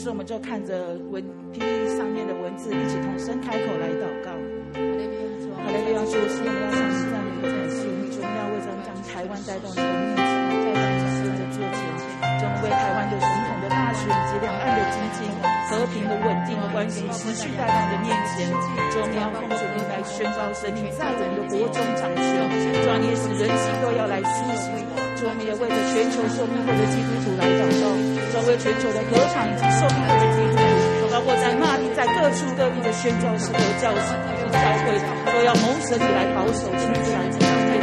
时候，我们就看着文 PPT 上面的文字，一起同声开口来祷告。好嘞，不要说，是我们要向上帝的感谢，我们要为着将台湾带到你的面前。为台湾的总统的大选及两岸的经济和平的稳定的关系持续在你的面前，中央奉主名来宣告。神你在我们的国中掌权，专业使人心都要来苏醒。主，我们也为了全球受逼迫的基督徒来祷告，专为全球的合唱以及受逼迫的基督徒，包括在那里在各处各地的宣教士和教士和教会，都要蒙神你来保守亲自来教会。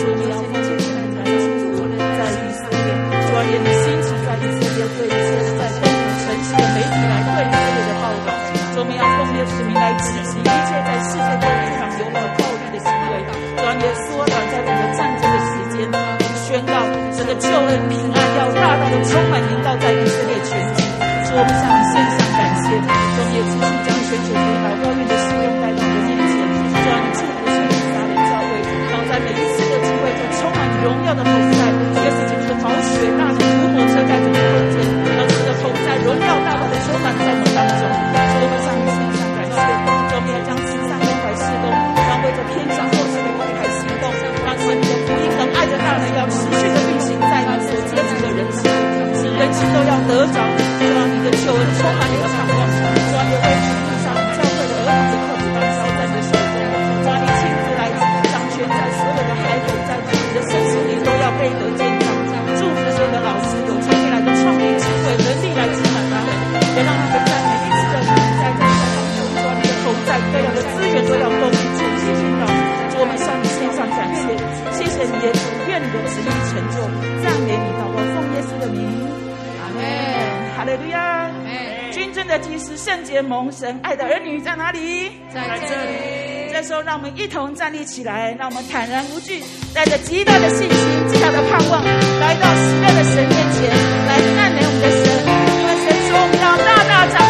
主，你要奉主名来祝福在以色列专业的心。在以色列对以色列，在不同城市的媒体来对以色列的报道，说我们要奉耶稣名来执行一切在世界各地上有关暴力的行为，专业缩短在整个战争的时间，宣告整个救恩平安要大大的充满临到在以色列全境。说我们向你献上感谢，专业持续将全球的祷告院的事工带到你的面前，专祝福圣灵撒冷教会，然后在每一次的机会就充满荣耀的同在，也是基督的宝血大的涂抹车在。荣耀大大的充满在我们当中，所以我们向你献上感谢。我们要将慈善关怀事工，让为着天上末世的关怀行动，让神的福音和爱的大门要持续的运行在你所接触的人心，使人心都要得着，让你的救恩充满你的盼望。主啊，也为祭司圣洁蒙神爱的儿女在哪里？在这里。这时候，让我们一同站立起来，让我们坦然无惧，带着极大的信心、极大的盼望，来到喜乐的神面前，来赞美我们的神。因为神说，我们要大大张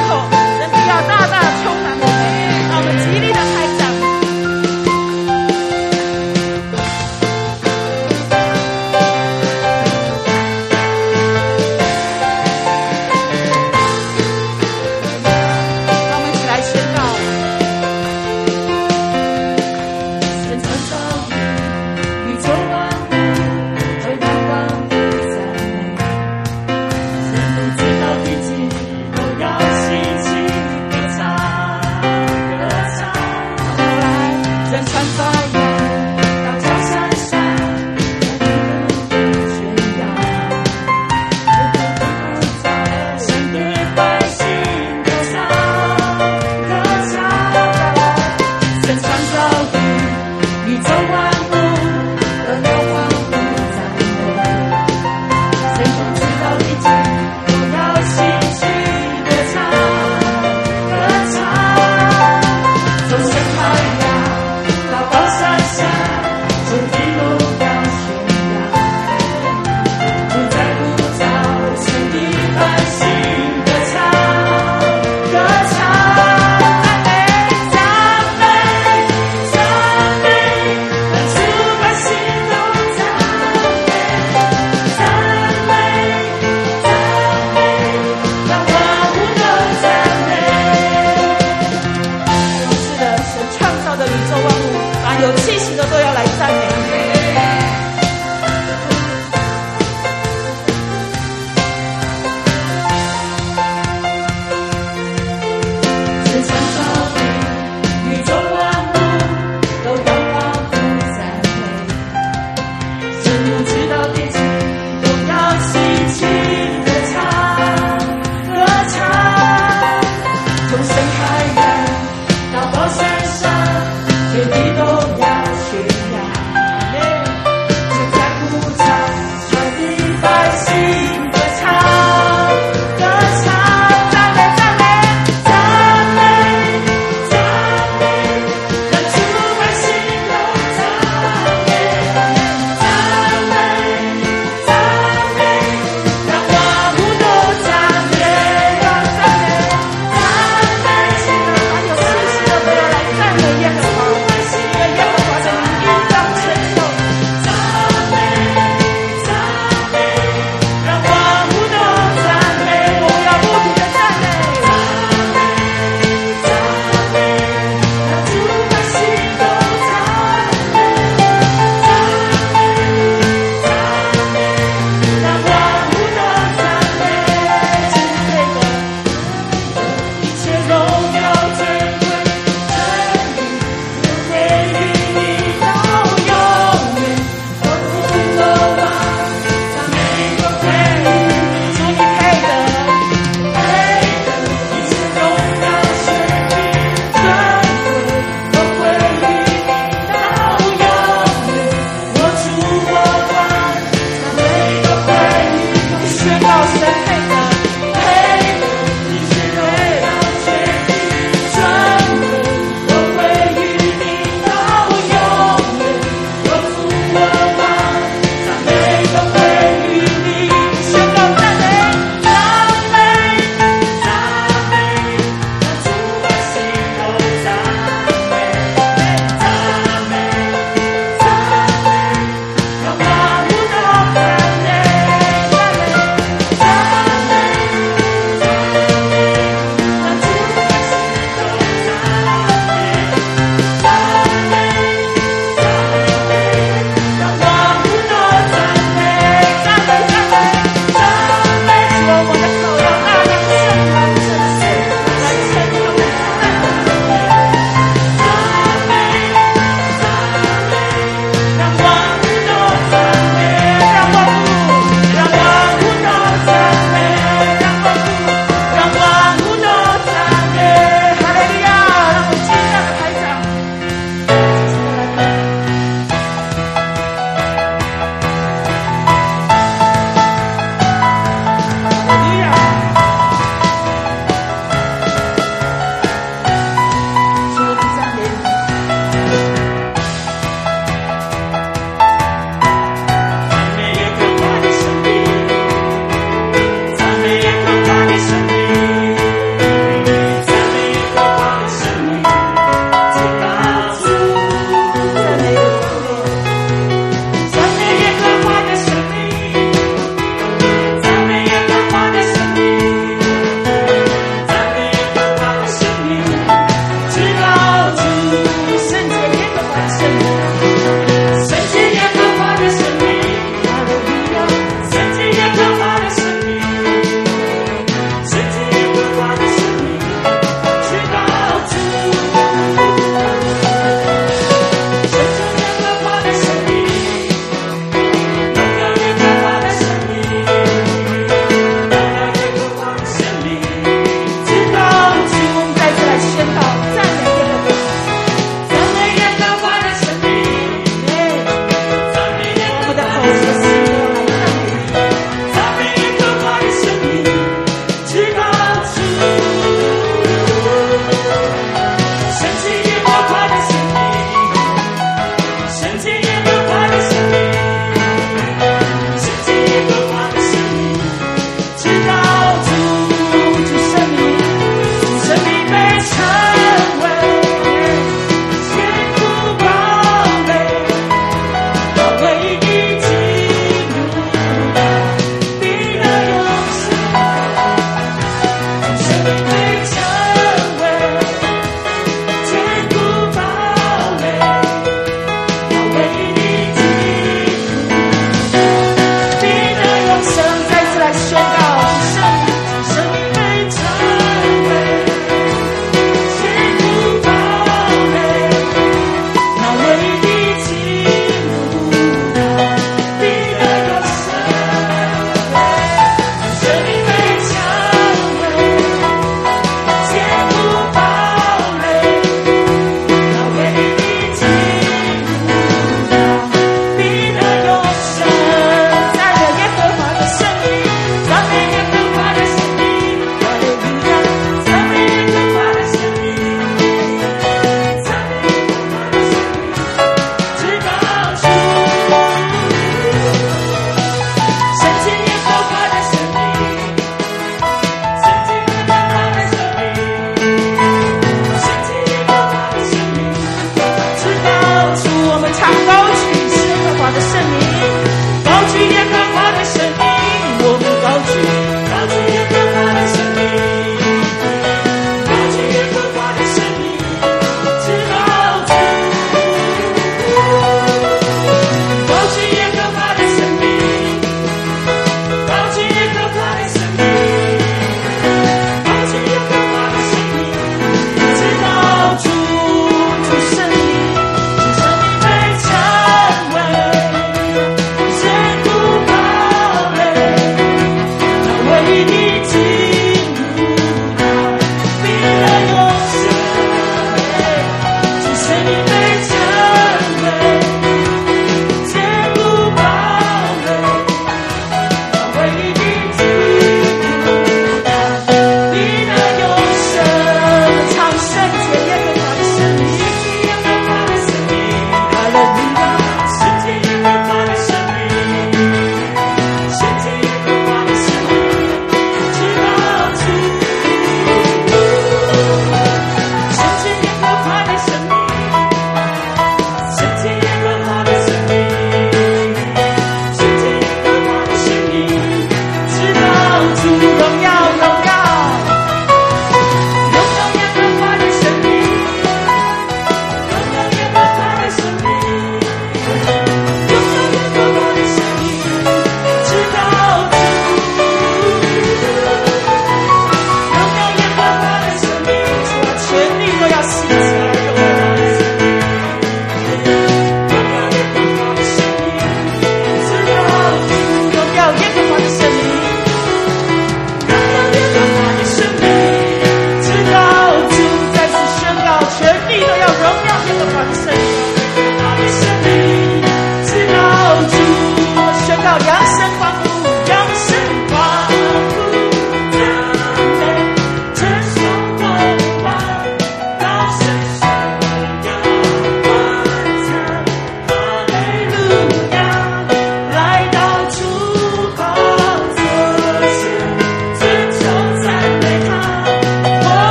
You.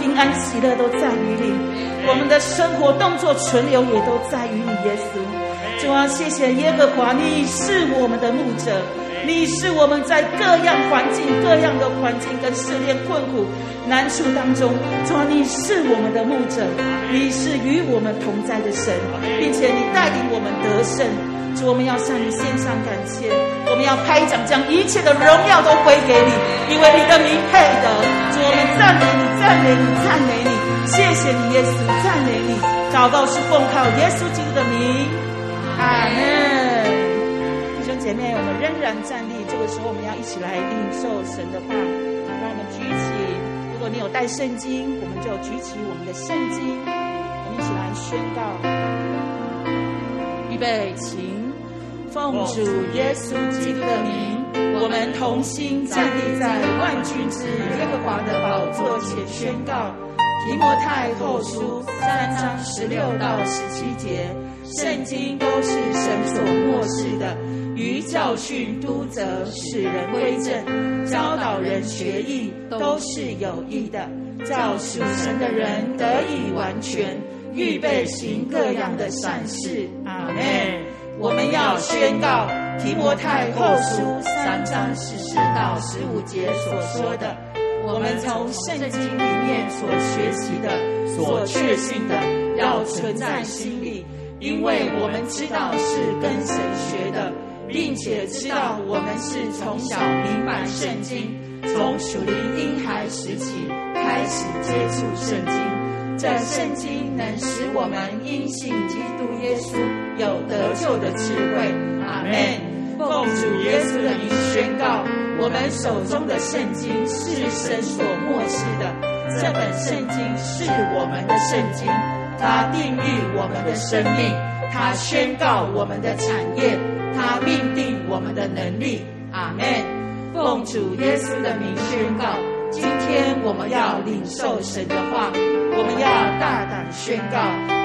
平安、喜乐都在于你，我们的生活、动作、存留也都在于你，耶稣。主啊，谢谢耶和华，你是我们的牧者，你是我们在各样环境、各样的环境跟试炼、困苦、难处当中，主啊，你是我们的牧者，你是与我们同在的神，并且你带领我们得胜。主，我们要向你献上感谢，我们要拍掌，将一切的荣耀都归给你，因为你的名配得。主，我们赞美你，赞美你，赞美你，谢谢你，耶稣，赞美你。祷告是奉靠耶稣基督的名。阿门，弟兄姐妹，我们仍然站立。这个时候，我们要一起来领受神的话。让我们举起，如果你有带圣经，我们就举起我们的圣经，我们一起来宣告。预备，请奉主耶稣基督的名，我们同心站立在万军之耶和华的宝座前宣告。提摩太后书三章十六到十七节。圣经都是神所默示的，于教训、督责、使人归正、教导人学义，都是有益的，叫属神的人得以完全，预备行各样的善事。阿门。要宣告提摩太后书三章十四到十五节所说的，我们从圣经里面所学习的、所确信的，要存在心里。因为我们知道是跟神学的，并且知道我们是从小明白圣经，从属灵婴孩时期开始接触圣经。这圣经能使我们因信基督耶稣有得救的智慧。阿门。奉主耶稣的名宣告，我们手中的圣经是神所默示的，这本圣经是我们的圣经。它定义我们的生命，它宣告我们的产业，它命定我们的能力。阿门。奉主耶稣的名宣告，今天我们要领受神的话，我们要大胆宣告，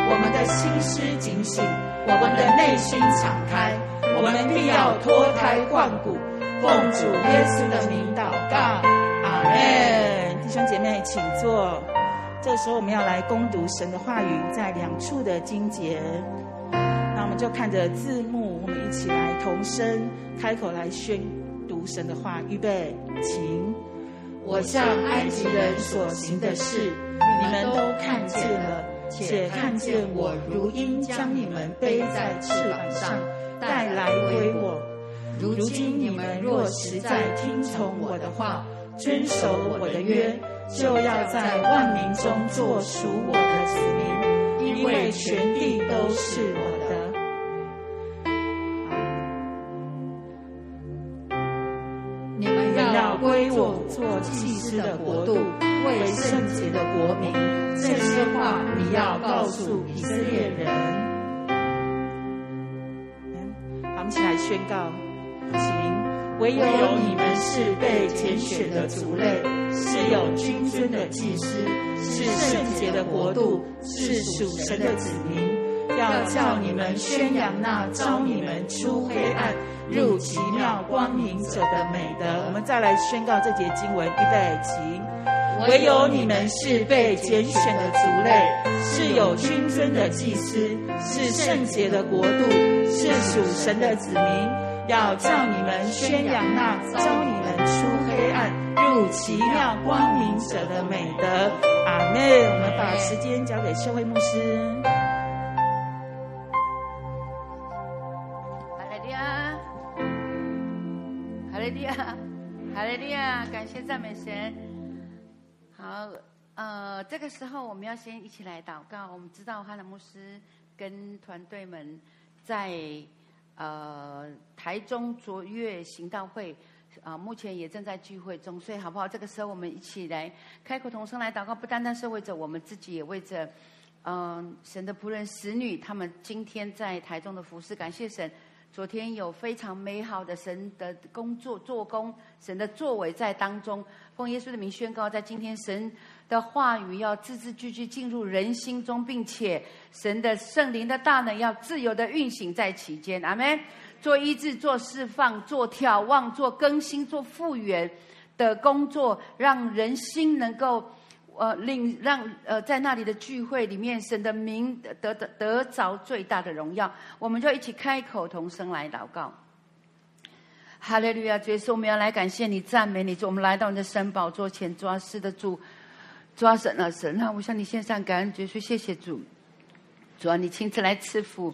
我们的心思警醒，我们的内心敞开，我们必要脱胎换骨。奉主耶稣的名祷告，阿门。弟兄姐妹，请坐。这个时候我们要来攻读神的话语，在两处的经节，那我们就看着字幕，我们一起来同声开口来宣读神的话。预备，请。我向埃及人所行的事，你们都看见了，且看见我如鹰将你们背在翅膀上带来归我。如今你们若实在听从我的话，遵守我的约。就要在万民中做属我的子民，因为全地都是我归我做祭司的国度，为圣洁的国民。这些话你要告诉以色列人。好，我们一起来宣告，请。唯有你们是被拣选的族类，是有君尊的祭司，是圣洁的国度，是属神的子民，要叫你们宣扬那召你们出黑暗入奇妙光明者的美德。我们再来宣告这节经文，预备起。唯有你们是被拣选的族类，是有君尊的祭司，是圣洁的国度，是属神的子民。要叫你们宣扬那召你们出黑暗入奇妙光明者的美德。阿门。我们把时间交给社会牧师。哈利亚，哈利路亚，感谢赞美神。好，呃，这个时候我们要先一起来祷告。我们知道哈纳牧师跟团队们在。呃，台中卓越行道会啊、目前也正在聚会中，所以好不好？这个时候我们一起来开口同声来祷告，不单单是为着我们自己，也为着嗯、神的仆人、使女，他们今天在台中的服事，感谢神，昨天有非常美好的神的工作做工，神的作为在当中。奉耶稣的名宣告，在今天神的话语要字字句句进入人心中，并且神的圣灵的大能要自由的运行在其间。阿门。做医治、做释放、做眺望、做更新、做复原的工作，让人心能够。呃，令让呃，在那里的聚会里面，神的名得得得着最大的荣耀，我们就一起开口同声来祷告。哈利路亚！主耶稣，我们要来感谢你、赞美你。主，我们来到你的神宝座前，主啊，是的主，主啊，神啊，神啊，我向你献上感恩，主耶稣，谢谢主，主啊，你亲自来赐福。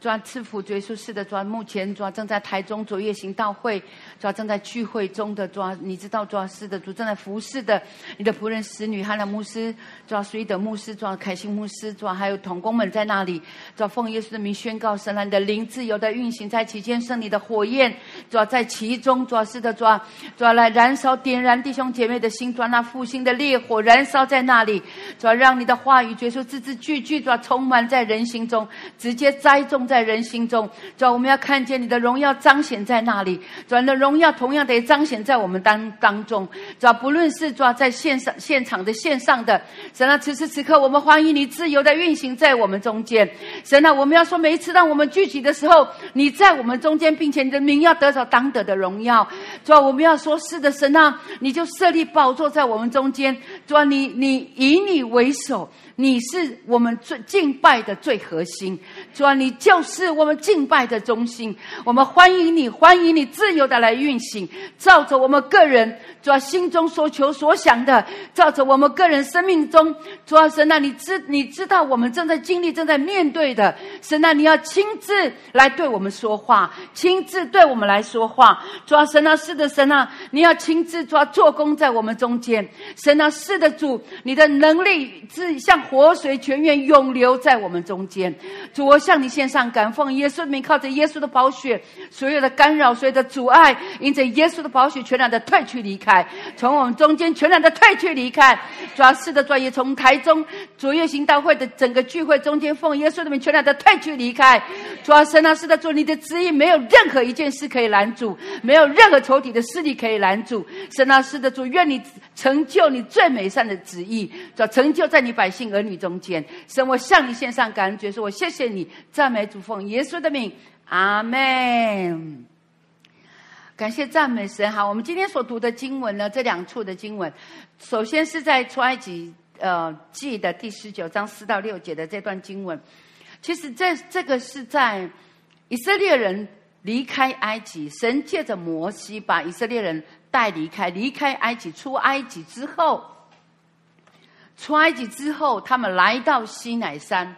主啊，赐福主耶稣是的，主啊，目前主啊正在台中卓越行道会，主啊正在聚会中的主啊，你知道主是的，主正在服侍的你的仆人使女哈兰牧师，主啊随德牧师，主啊凯欣牧师，主啊还有同工们在那里，主啊奉耶稣的名宣告神啊，你的灵自由的运行在其间，圣灵的火焰，主要在其中，主啊是的，主啊主啊来燃烧点燃弟兄姐妹的心，主啊那复兴的烈火燃烧在那里，主要让你的话语，主耶稣字字句句，主要充满在人心中，直接栽种。在人心中，主要，我们要看见你的荣耀彰显在那里。主要，你的荣耀同样得彰显在我们当当中。主要，不论是主啊在线上现场的线上的，神啊，此时此刻我们欢迎你自由的运行在我们中间。神啊，我们要说，每一次当我们聚集的时候，你在我们中间，并且你的名要得着当得的荣耀。主要，我们要说，是的，神啊，你就设立宝座在我们中间。主要，你你以你为首。你是我们最敬拜的最核心，主啊，你就是我们敬拜的中心。我们欢迎你，欢迎你自由的来运行，照着我们个人主啊心中所求所想的，照着我们个人生命中主啊神啊，你知你知道我们正在经历、正在面对的神啊，你要亲自来对我们说话，亲自对我们来说话。主啊神啊，是的神啊，你要亲自抓做工在我们中间。神啊，是的主，你的能力是像。活水泉源永流在我们中间，主，我向你献上感奉耶稣的名，靠着耶稣的宝血，所有的干扰、所有的阻碍，因着耶稣的宝血，全然的退去离开，从我们中间全然的退去离开。主要是的专业，从台中卓越行道会的整个聚会中间，奉耶稣的名，全然的退去离开。主要神啊，是的主，你的旨意没有任何一件事可以拦阻，没有任何仇敌的势力可以拦阻。神啊，是的主，愿你成就你最美善的旨意，主成就在你百姓儿女中间，神，我向你献上感恩，说，我谢谢你，赞美主奉耶稣的名，阿门。感谢赞美神。好，我们今天所读的经文呢，这两处的经文，首先是在出埃及呃记的第十九章四到六节的这段经文。其实这这个是在以色列人离开埃及，神借着摩西把以色列人带离开，离开埃及，出埃及之后。出埃及之后，他们来到西乃山，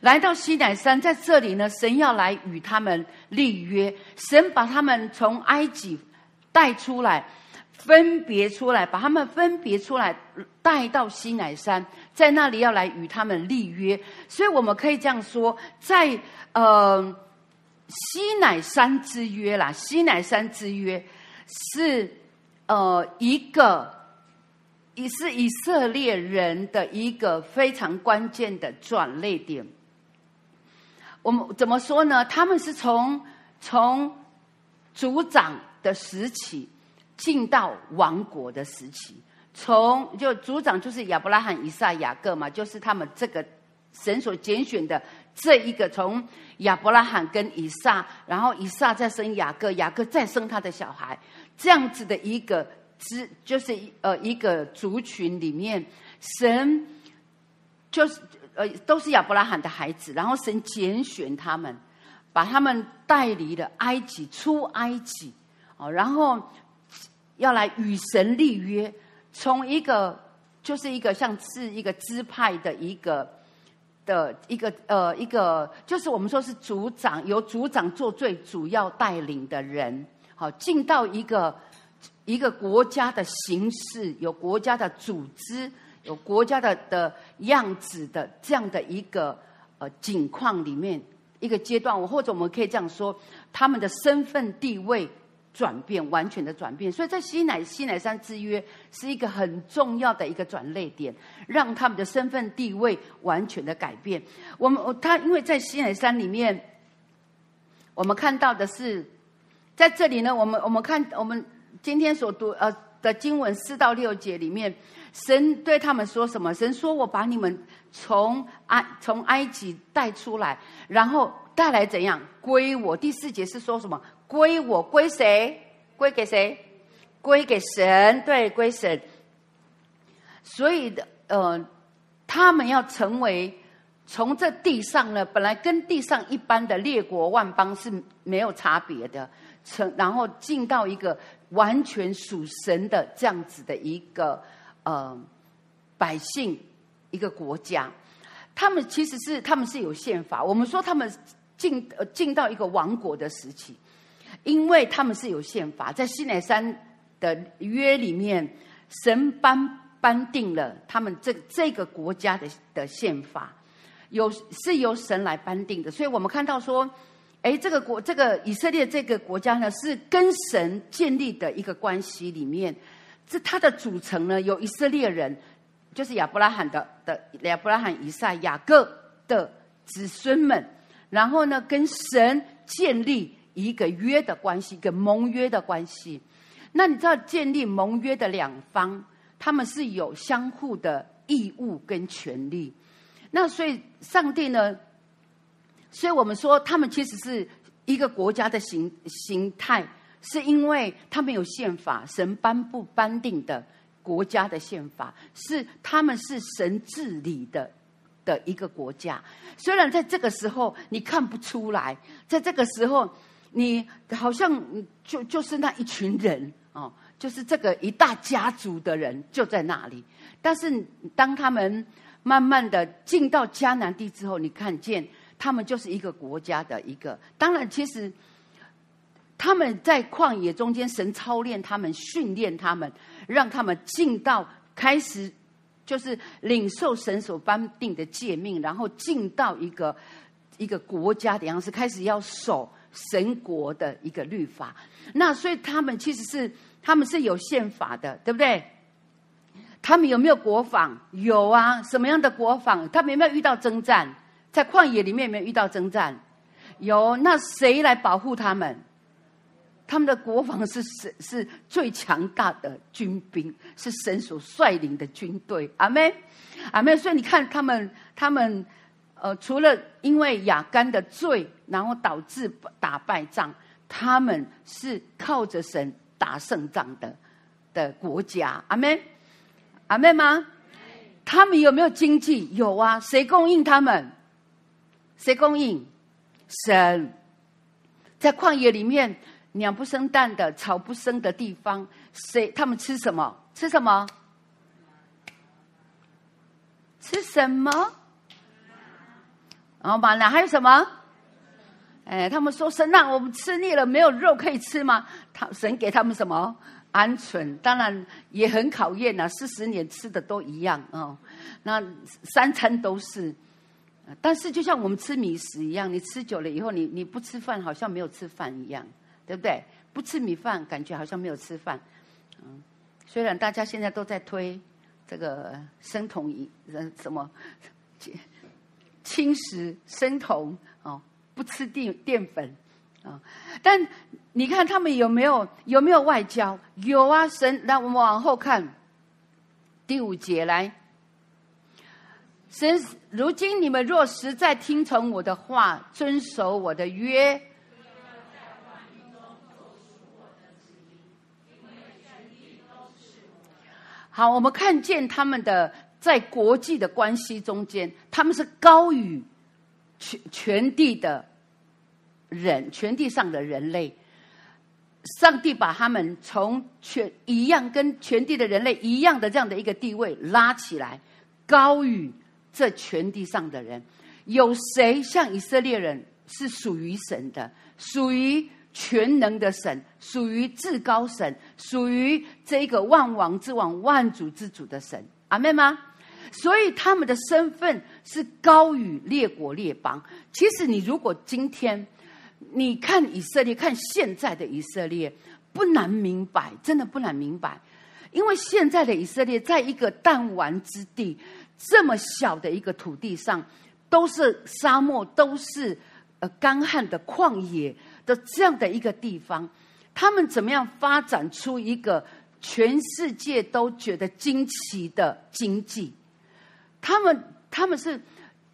来到西乃山，在这里呢，神要来与他们立约。神把他们从埃及带出来，分别出来，把他们分别出来，带到西乃山，在那里要来与他们立约。所以我们可以这样说，在呃西乃山之约啦，西乃山之约是呃一个。也是以色列人的一个非常关键的转捩点。我们怎么说呢？他们是从从族长的时期进到王国的时期。从就族长就是亚伯拉罕、以撒、雅各嘛，就是他们这个神所拣选的这一个，从亚伯拉罕跟以撒，然后以撒再生雅各，雅各再生他的小孩，这样子的一个。支，就是呃，一个族群里面，神就是呃，都是亚伯拉罕的孩子，然后神拣选他们，把他们带离了埃及，出埃及，哦，然后要来与神立约，从一个就是一个像是一个支派的一个的一个呃一个，就是我们说是族长，由族长做最主要带领的人，好，进到一个。一个国家的形式，有国家的组织，有国家的的样子的这样的一个呃境况里面一个阶段，我或者我们可以这样说，他们的身份地位转变，完全的转变。所以在西乃西乃山之约是一个很重要的一个转捩点，让他们的身份地位完全的改变。我们他因为在西乃山里面。我们看到的是，在这里呢，我们我们看我们今天所读呃的经文四到六节里面，神对他们说什么？神说：“我把你们从埃从埃及带出来，然后带来怎样归我？”第四节是说什么？归我，归谁？归给谁？归给神，对，归神。所以的呃，他们要成为。从这地上呢，本来跟地上一般的列国万邦是没有差别的，成然后进到一个完全属神的这样子的一个呃百姓一个国家，他们其实是他们是有宪法，我们说他们进呃进到一个王国的时期，因为他们是有宪法，在西乃山的约里面，神颁颁定了他们这这个国家的的宪法。有是由神来颁定的，所以我们看到说，哎，这个国，这个以色列这个国家呢，是跟神建立的一个关系里面，这它的组成呢，有以色列人，就是亚伯拉罕的的亚伯拉罕、以撒、雅各的子孙们，然后呢，跟神建立一个约的关系，一个盟约的关系。那你知道，建立盟约的两方，他们是有相互的义务跟权利。那所以，上帝呢？所以我们说，他们其实是一个国家的形形态，是因为他们有宪法，神颁布颁定的国家的宪法，是他们是神治理的的一个国家。虽然在这个时候你看不出来，在这个时候你好像就就是那一群人哦，就是这个一大家族的人就在那里，但是当他们。慢慢的进到迦南地之后，你看见他们就是一个国家的一个。当然，其实他们在旷野中间，神操练他们，训练他们，让他们进到开始就是领受神所颁定的诫命，然后进到一个一个国家的样子，开始要守神国的一个律法。那所以他们其实是他们是有宪法的，对不对？他们有没有国防？有啊，什么样的国防？他们有没有遇到征战？在旷野里面有没有遇到征战？有。那谁来保护他们？他们的国防是是是最强大的军兵，是神所率领的军队。阿门，阿门。所以你看，他们他们呃，除了因为亚干的罪，然后导致打败仗，他们是靠着神打胜仗的的国家。阿门。阿妹吗？他们有没有经济？有啊，谁供应他们？谁供应？神。在旷野里面，鸟不生蛋的，草不生的地方，谁？他们吃什么？吃什么？吃什么？然后吗哪还有什么？哎，他们说神让我们吃腻了，没有肉可以吃吗？他神给他们什么？鹌鹑当然也很考验呐，四十年吃的都一样哦，那三餐都是，但是就像我们吃米食一样，你吃久了以后，你你不吃饭好像没有吃饭一样，对不对？不吃米饭感觉好像没有吃饭，嗯，虽然大家现在都在推这个生酮饮，什么 轻食生酮哦，不吃淀淀粉。啊！但你看他们有没有有没有外交？有啊！神，那我们往后看第五节来。神，如今你们若实在听从我的话，遵守我的约，好，我们看见他们的在国际的关系中间，他们是高于全全地的。人，全地上的人类，上帝把他们从全一样跟全地的人类一样的这样的一个地位拉起来，高于这全地上的人。有谁像以色列人是属于神的，属于全能的神，属于至高神，属于这个万王之王、万主之主的神？阿们吗？所以他们的身份是高于列国列邦。其实你如果今天。你看以色列，看现在的以色列，不难明白，真的不难明白，因为现在的以色列，在一个弹丸之地，这么小的一个土地上，都是沙漠，都是呃干旱的旷野的这样的一个地方，他们怎么样发展出一个全世界都觉得惊奇的经济？他们他们是，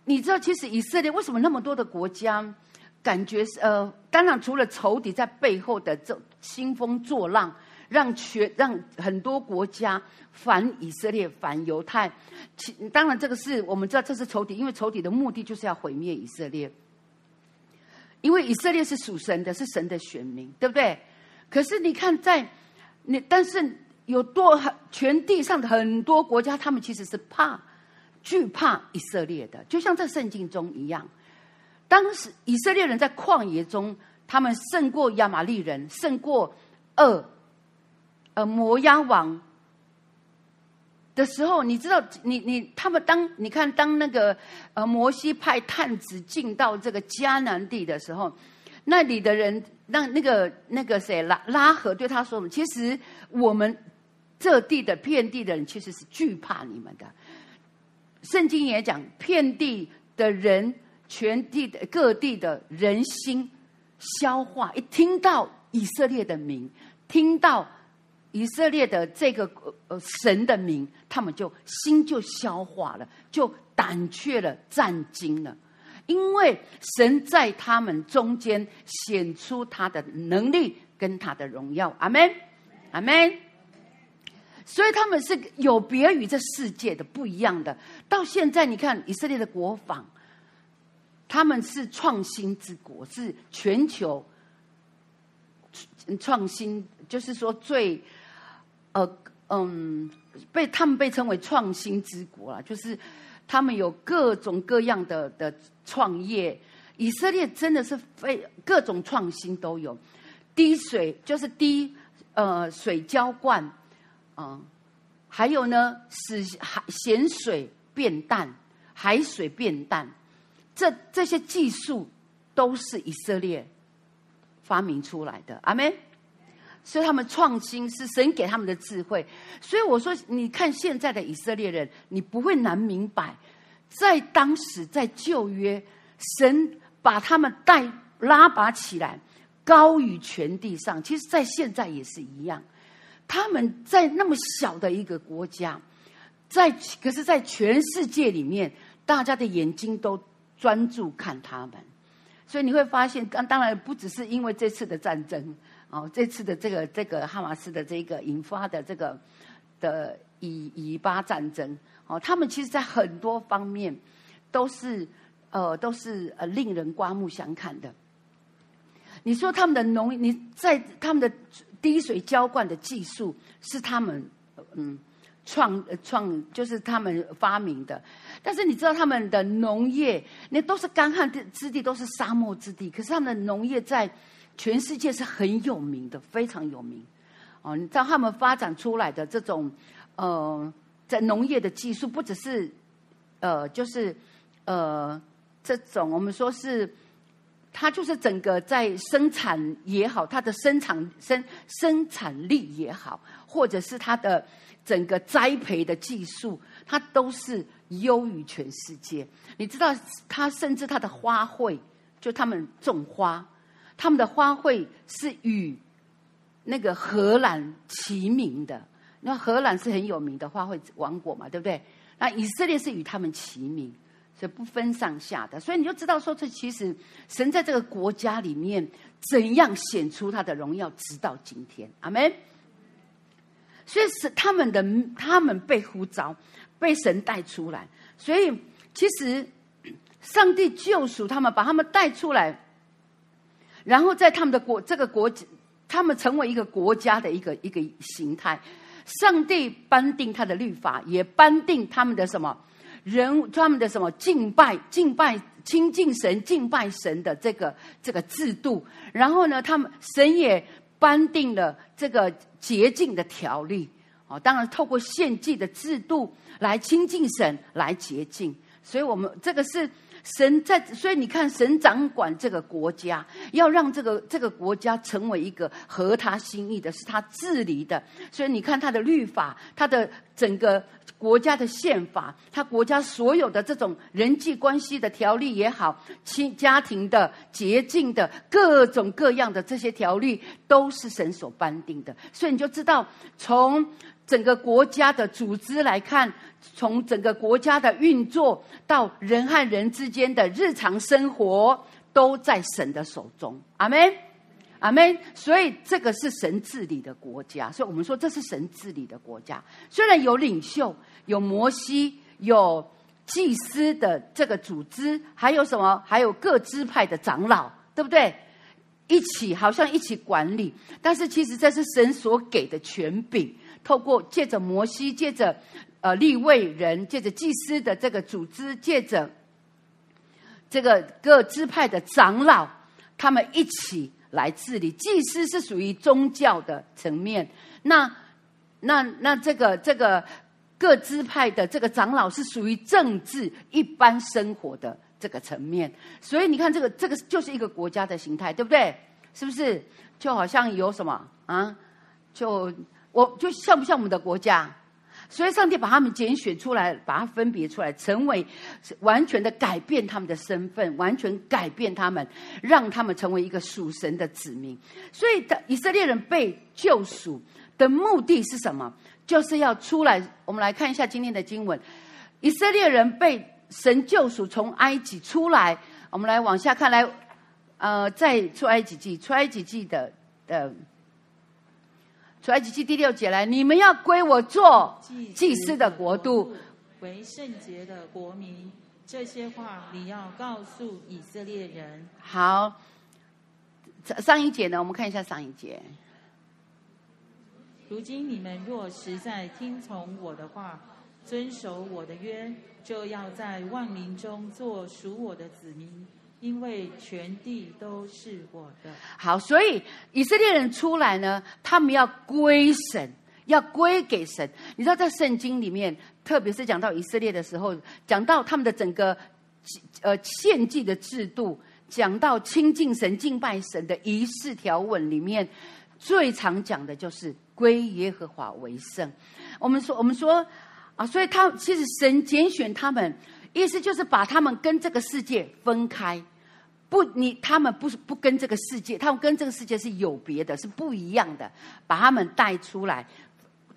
你知道，其实以色列为什么那么多的国家感觉是呃，当然除了仇敌在背后的这兴风作浪。让全让很多国家反以色列、反犹太，其当然这个是我们知道这是仇敌，因为仇敌的目的就是要毁灭以色列。因为以色列是属神的，是神的选民，对不对？可是你看在，在你但是有多全地上的很多国家，他们其实是怕惧怕以色列的，就像在圣经中一样。当时以色列人在旷野中，他们胜过亚玛力人，胜过恶。呃，摩押王的时候，你知道，你你他们当你看当那个呃摩西派探子进到这个迦南地的时候，那里的人让那个那个谁拉拉合对他说：“其实我们这地的遍地的人其实是惧怕你们的。”圣经也讲，遍地的人，全地的各地的人心消化，一听到以色列的名，听到。以色列的这个呃神的名，他们就心就消化了，就胆怯了，战惊了，因为神在他们中间显出他的能力跟他的荣耀。阿门，阿门。所以他们是有别于这世界的不一样的。到现在你看以色列的国防，他们是创新之国，是全球创新，就是说最。呃，嗯，被他们被称为创新之国啦，就是他们有各种各样的的创业。以色列真的是非各种创新都有，滴水就是滴呃水浇灌，嗯、还有呢使海咸水变淡，海水变淡，这这些技术都是以色列发明出来的。阿门。所以他们创新是神给他们的智慧，所以我说，你看现在的以色列人，你不会难明白，在当时在旧约，神把他们带拉拔起来，高于全地上。其实，在现在也是一样，他们在那么小的一个国家，在可是，在全世界里面，大家的眼睛都专注看他们，所以你会发现，当当然不只是因为这次的战争。哦，这次的这个这个哈马斯的这个引发的这个的以以巴战争，哦，他们其实在很多方面都是呃都是呃令人刮目相看的。你说他们的农，你在他们的滴水浇灌的技术是他们嗯创创就是他们发明的，但是你知道他们的农业那都是干旱之地，都是沙漠之地，可是他们的农业在。全世界是很有名的，非常有名。哦，你知道他们发展出来的这种，呃，在农业的技术，不只是，呃，就是，呃，这种我们说是，它就是整个在生产也好，它的生产生生产力也好，或者是它的整个栽培的技术，它都是优于全世界。你知道，它甚至它的花卉，就他们种花。他们的花卉是与那个荷兰齐名的，那荷兰是很有名的花卉王国嘛，对不对？那以色列是与他们齐名，所以不分上下的。所以你就知道说，这其实神在这个国家里面怎样显出他的荣耀，直到今天。阿门。所以是他们的，他们被呼召，被神带出来。所以其实上帝救赎他们，把他们带出来。然后在他们的国这个国，他们成为一个国家的一个一个形态。上帝颁定他的律法，也颁定他们的什么人，他们的什么敬拜、敬拜、亲近神、敬拜神的这个这个制度。然后呢，他们神也颁定了这个洁净的条例。哦，当然透过献祭的制度来亲近神，来洁净。所以我们这个是神在，所以你看，神掌管这个国家，要让这个这个国家成为一个合他心意的，是他治理的。所以你看他的律法，他的整个国家的宪法，他国家所有的这种人际关系的条例也好，亲家庭的洁净的各种各样的这些条例，都是神所颁定的。所以你就知道从。整个国家的组织来看，从整个国家的运作到人和人之间的日常生活，都在神的手中。阿门，阿门。所以这个是神治理的国家，所以我们说这是神治理的国家。虽然有领袖，有摩西，有祭司的这个组织，还有什么？还有各支派的长老，对不对？一起好像一起管理，但是其实这是神所给的权柄。透过借着摩西，借着呃立位人，借着祭司的这个组织，借着这个各支派的长老，他们一起来治理。祭司是属于宗教的层面，那那那这个这个各支派的这个长老是属于政治一般生活的这个层面。所以你看，这个这个就是一个国家的形态，对不对？是不是？就好像有什么啊？就。我就像不像我们的国家？所以上帝把他们拣选出来，把他分别出来，成为完全的改变他们的身份，完全改变他们，让他们成为一个属神的子民。所以，以色列人被救赎的目的是什么？就是要出来。我们来看一下今天的经文：以色列人被神救赎，从埃及出来。我们来往下看，来，呃，在出埃及记，出埃及记的的。出埃及记第六节来，你们要归我做祭司的国度，为圣洁的国民。这些话你要告诉以色列人。好，上一节呢？我们看一下上一节。如今你们若实在听从我的话，遵守我的约，就要在万民中做属我的子民。因为全地都是我的。好，所以以色列人出来呢，他们要归神，要归给神。你知道，在圣经里面，特别是讲到以色列的时候，讲到他们的整个呃献祭的制度，讲到亲近神、敬拜神的仪式条文里面，最常讲的就是归耶和华为圣。我们说，我们说啊，所以他其实神拣选他们。意思就是把他们跟这个世界分开，不，你他们不是不跟这个世界，他们跟这个世界是有别的，是不一样的，把他们带出来，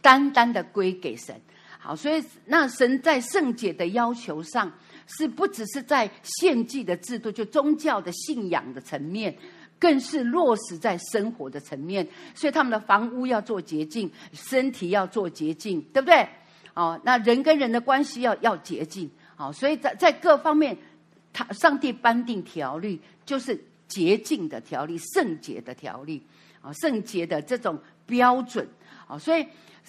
单单的归给神。好，所以那神在圣洁的要求上，是不只是在献祭的制度，就宗教的信仰的层面，更是落实在生活的层面。所以他们的房屋要做洁净，身体要做洁净，对不对？哦，那人跟人的关系要要洁净。好，所以在在各方面，他上帝颁定条例，就是洁净的条例、圣洁的条例啊，圣洁的这种标准啊，所以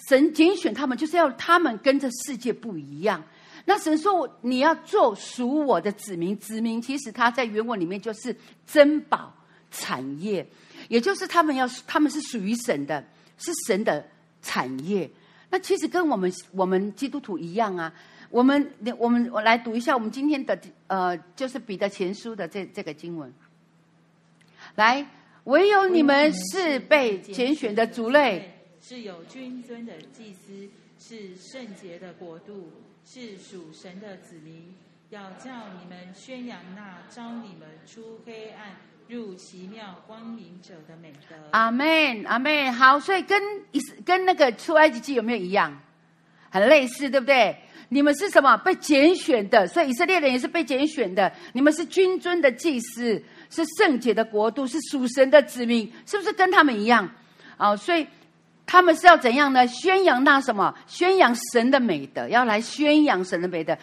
神拣选他们，就是要他们跟这世界不一样。那神说，你要做属我的子民，子民其实他在原文里面就是珍宝产业，也就是他们要他们是属于神的，是神的产业。那其实跟我们我们基督徒一样啊。我们我们我来读一下我们今天的呃，就是彼得前书的这这个经文。来，唯有你们是被拣选的族类，是有君尊的祭司，是圣洁的国度，是属神的子民，要叫你们宣扬那招你们出黑暗入奇妙光明者的美德。阿门，阿门。好，所以跟跟那个出埃及记有没有一样？很类似，对不对？你们是什么？被拣选的，所以以色列人也是被拣选的。你们是君尊的祭司，是圣洁的国度，是属神的子民，是不是跟他们一样？啊、哦，所以他们是要怎样呢？宣扬那什么？宣扬神的美德，要来宣扬神的美德。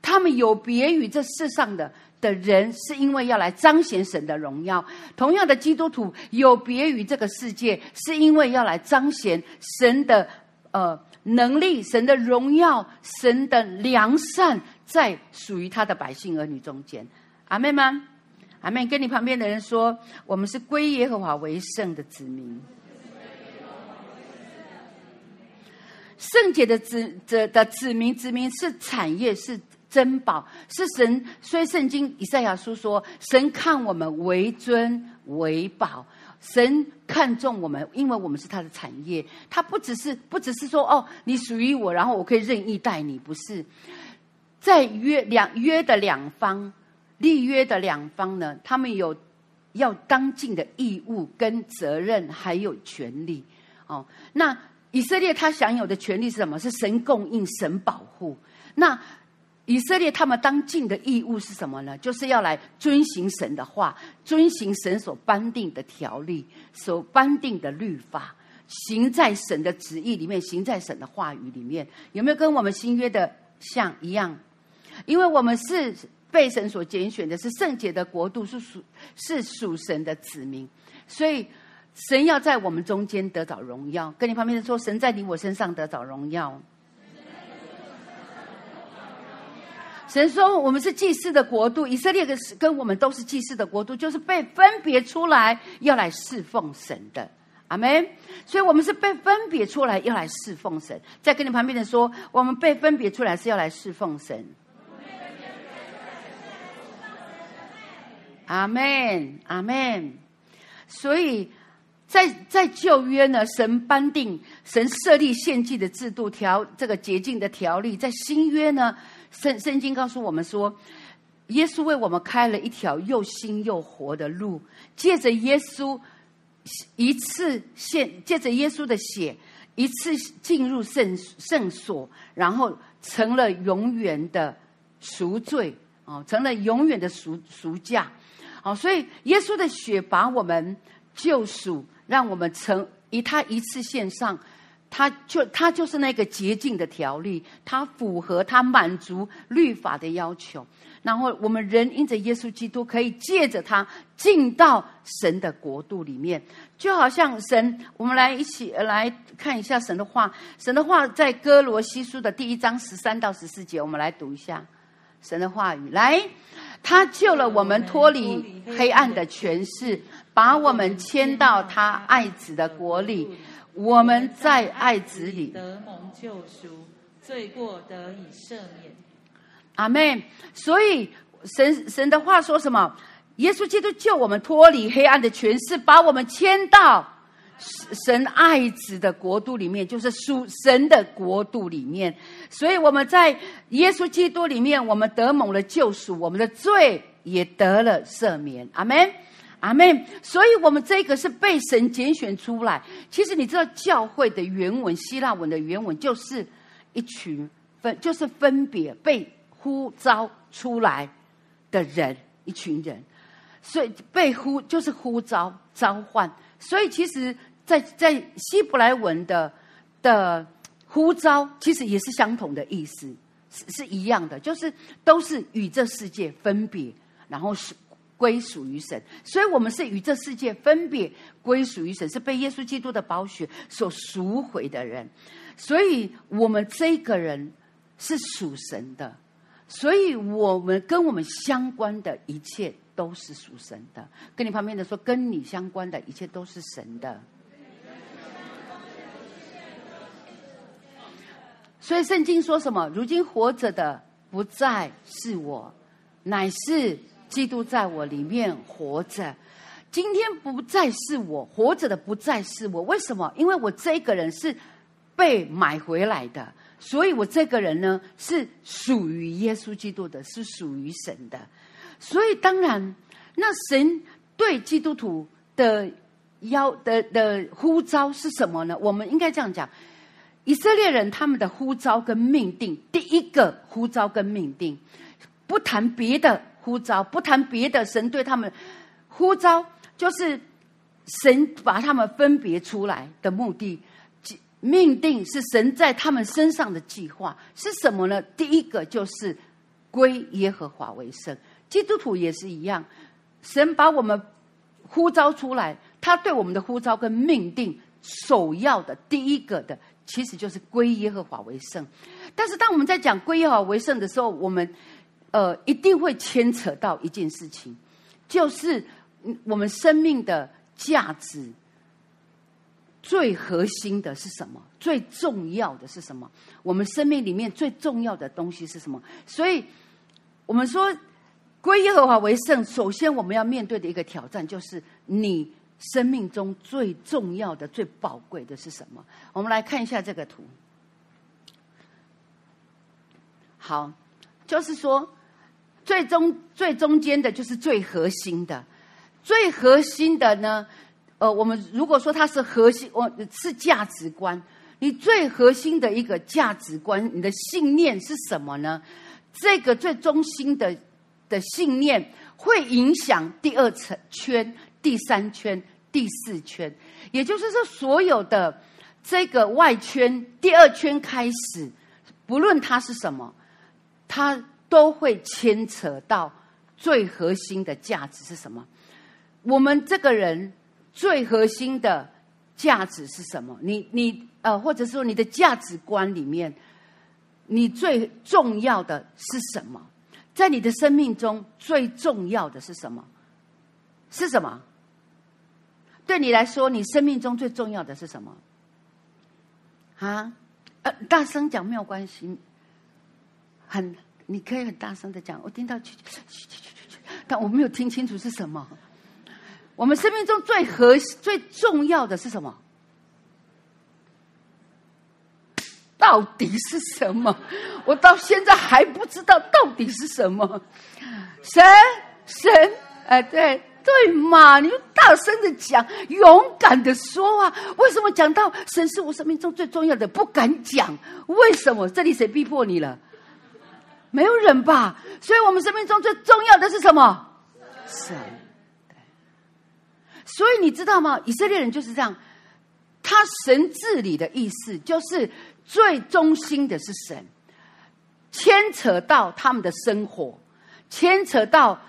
他们有别于这世上的的人，是因为要来彰显神的荣耀。同样的，基督徒有别于这个世界，是因为要来彰显神的呃。能力、神的荣耀、神的良善，在属于他的百姓儿女中间。阿妹吗？阿妹。跟你旁边的人说，我们是归耶和华为圣的子民。圣洁的子的的子民，子民是产业，是珍宝，是神。所以圣经以赛亚书说，神看我们为尊为宝，神看重我们，因为我们是他的产业。他不只是不只是说哦，你属于我，然后我可以任意待你，不是。在约两约的两方，立约的两方呢，他们有要当尽的义务跟责任，还有权利。哦，那以色列他享有的权利是什么？是神供应、神保护。那以色列他们当尽的义务是什么呢？就是要来遵行神的话，遵行神所颁定的条例、所颁定的律法，行在神的旨意里面，行在神的话语里面。有没有跟我们新约的像一样？因为我们是被神所拣选的，是圣洁的国度，是属是属神的子民，所以神要在我们中间得着荣耀。跟你旁边的说，神在你我身上得着荣耀。神说我们是祭司的国度，以色列跟跟我们都是祭司的国度，就是被分别出来要来侍奉神的。阿门。所以我们是被分别出来要来侍奉神。再跟你旁边的说，我们被分别出来是要来侍奉神。阿门，阿门。所以在在旧约呢，神颁定、神设立献祭的制度条，这个洁净的条例。在新约呢，圣圣经告诉我们说，耶稣为我们开了一条又新又活的路。借着耶稣一次献，借着耶稣的血一次进入圣圣所，然后成了永远的赎罪哦，成了永远的赎赎价。好，所以耶稣的血把我们救赎，让我们成以他一次献上，他就他就是那个洁净的条例，他符合他满足律法的要求。然后我们人因着耶稣基督，可以借着他进到神的国度里面，就好像神，我们来一起来看一下神的话。神的话在歌罗西书的第一章十三到十四节，我们来读一下神的话语，来。他救了我们脱离黑暗的权势，把我们迁到他爱子的国里。我们在爱子里。得蒙救赎，罪过得以赦免。阿门。所以神神的话说什么？耶稣基督救我们脱离黑暗的权势，把我们迁到。神爱子的国度里。面，就是属神的国度里。面，所以我们在耶稣基督里。面，我们得蒙了救赎，我们的罪也得了赦免。阿门，阿门。所以，我们这个是被神拣选出来。其实，你知道教会的原文，希腊文的原文就是一群分，就是分别被呼召出来的人，一群人。所以，被呼就是呼召、召唤。所以，其实。在在希伯来文的的呼召，其实也是相同的意思，是是一样的，就是都是与这世界分别，然后是归属于神。所以，我们是与这世界分别归属于神，是被耶稣基督的宝血所赎回的人。所以，我们这个人是属神的，所以我们跟我们相关的一切都是属神的。跟你旁边的说，跟你相关的一切都是神的。所以圣经说什么？如今活着的不再是我，乃是基督在我里面活着。今天不再是我活着的，不再是我。为什么？因为我这个人是被买回来的，所以我这个人呢是属于耶稣基督的，是属于神的。所以当然，那神对基督徒的要的的呼召是什么呢？我们应该这样讲。以色列人他们的呼召跟命定，第一个呼召跟命定，不谈别的呼召，不谈别的，神对他们呼召，就是神把他们分别出来的目的，命定是神在他们身上的计划是什么呢？第一个就是归耶和华为圣，基督徒也是一样，神把我们呼召出来，他对我们的呼召跟命定首要的第一个的。其实就是归耶和华为圣，但是当我们在讲归耶和华为圣的时候，我们呃一定会牵扯到一件事情，就是我们生命的价值最核心的是什么？最重要的是什么？我们生命里面最重要的东西是什么？所以，我们说归耶和华为圣，首先我们要面对的一个挑战，就是你生命中最重要的、最宝贵的是什么？我们来看一下这个图。好，就是说，最终最中间的就是最核心的，最核心的呢。呃，我们如果说它是核心，我是价值观，你最核心的一个价值观，你的信念是什么呢？这个最中心的的信念会影响第二层圈、第三圈、第四圈，也就是说，所有的这个外圈、第二圈开始，不论它是什么，它都会牵扯到最核心的价值是什么。我们这个人。最核心的价值是什么？你你呃，或者说你的价值观里面，你最重要的是什么？在你的生命中最重要的是什么？是什么？对你来说，你生命中最重要的是什么？啊？呃，大声讲没有关系，很你可以很大声的讲，我听到去去去去去，但我没有听清楚是什么。我们生命中最核心、最重要的是什么？到底是什么？我到现在还不知道到底是什么。神，神，哎，对对嘛！你们大声的讲，勇敢的说啊！为什么讲到神是我生命中最重要的，不敢讲？为什么？这里谁逼迫你了？没有人吧？所以我们生命中最重要的是什么？神。所以你知道吗？以色列人就是这样，他神治理的意思就是最中心的是神，牵扯到他们的生活，牵扯到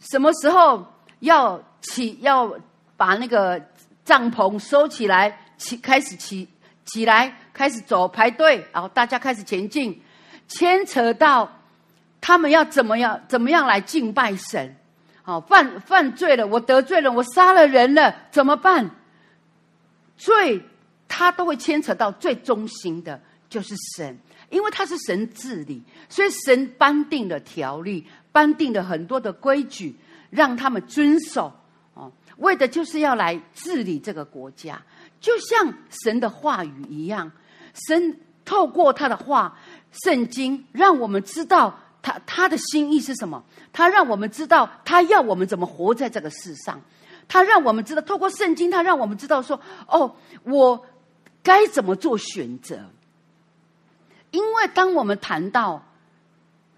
什么时候要起，要把那个帐篷收起来，起开始起起来，开始走排队，然后大家开始前进，牵扯到他们要怎么样怎么样来敬拜神。好，犯犯罪了，我得罪了，我杀了人了，怎么办？罪他都会牵扯到最中心的，就是神，因为他是神治理，所以神颁定了条例，颁定了很多的规矩，让他们遵守。哦，为的就是要来治理这个国家，就像神的话语一样，神透过他的话，圣经，让我们知道。他他的心意是什么？他让我们知道，他要我们怎么活在这个世上。他让我们知道，透过圣经，他让我们知道说：哦，我该怎么做选择？因为当我们谈到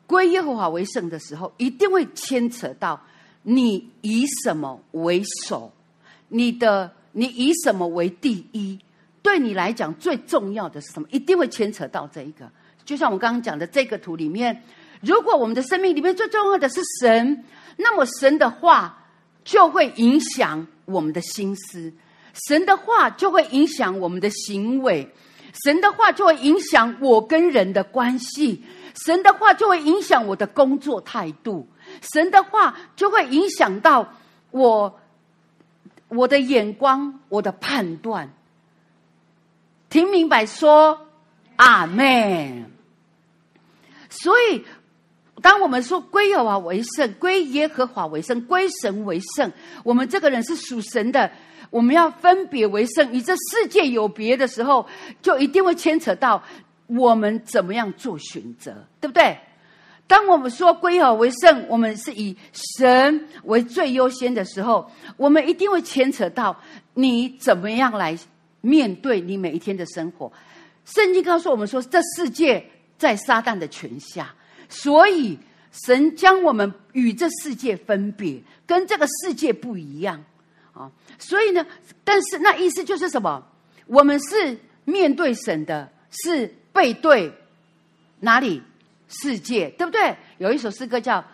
归耶和华为圣的时候，一定会牵扯到你以什么为首，你的你以什么为第一？对你来讲最重要的是什么？一定会牵扯到这一个。就像我刚刚讲的这个图里面。如果我们的生命里面最重要的是神，那么神的话就会影响我们的心思，神的话就会影响我们的行为，神的话就会影响我跟人的关系，神的话就会影响我的工作态度，神的话就会影响到我我的眼光、我的判断。听明白说，阿门。所以。当我们说归耶和华为圣，归耶和华为圣，归神为圣，我们这个人是属神的，我们要分别为圣，与这世界有别的时候，就一定会牵扯到我们怎么样做选择，对不对？当我们说归耶和华为圣，我们是以神为最优先的时候，我们一定会牵扯到你怎么样来面对你每一天的生活。圣经告诉我们说，这世界在撒旦的权下。所以，神将我们与这世界分别，跟这个世界不一样啊。所以呢，但是那意思就是什么？我们是面对神的，是背对哪里？世界，对不对？有一首诗歌叫《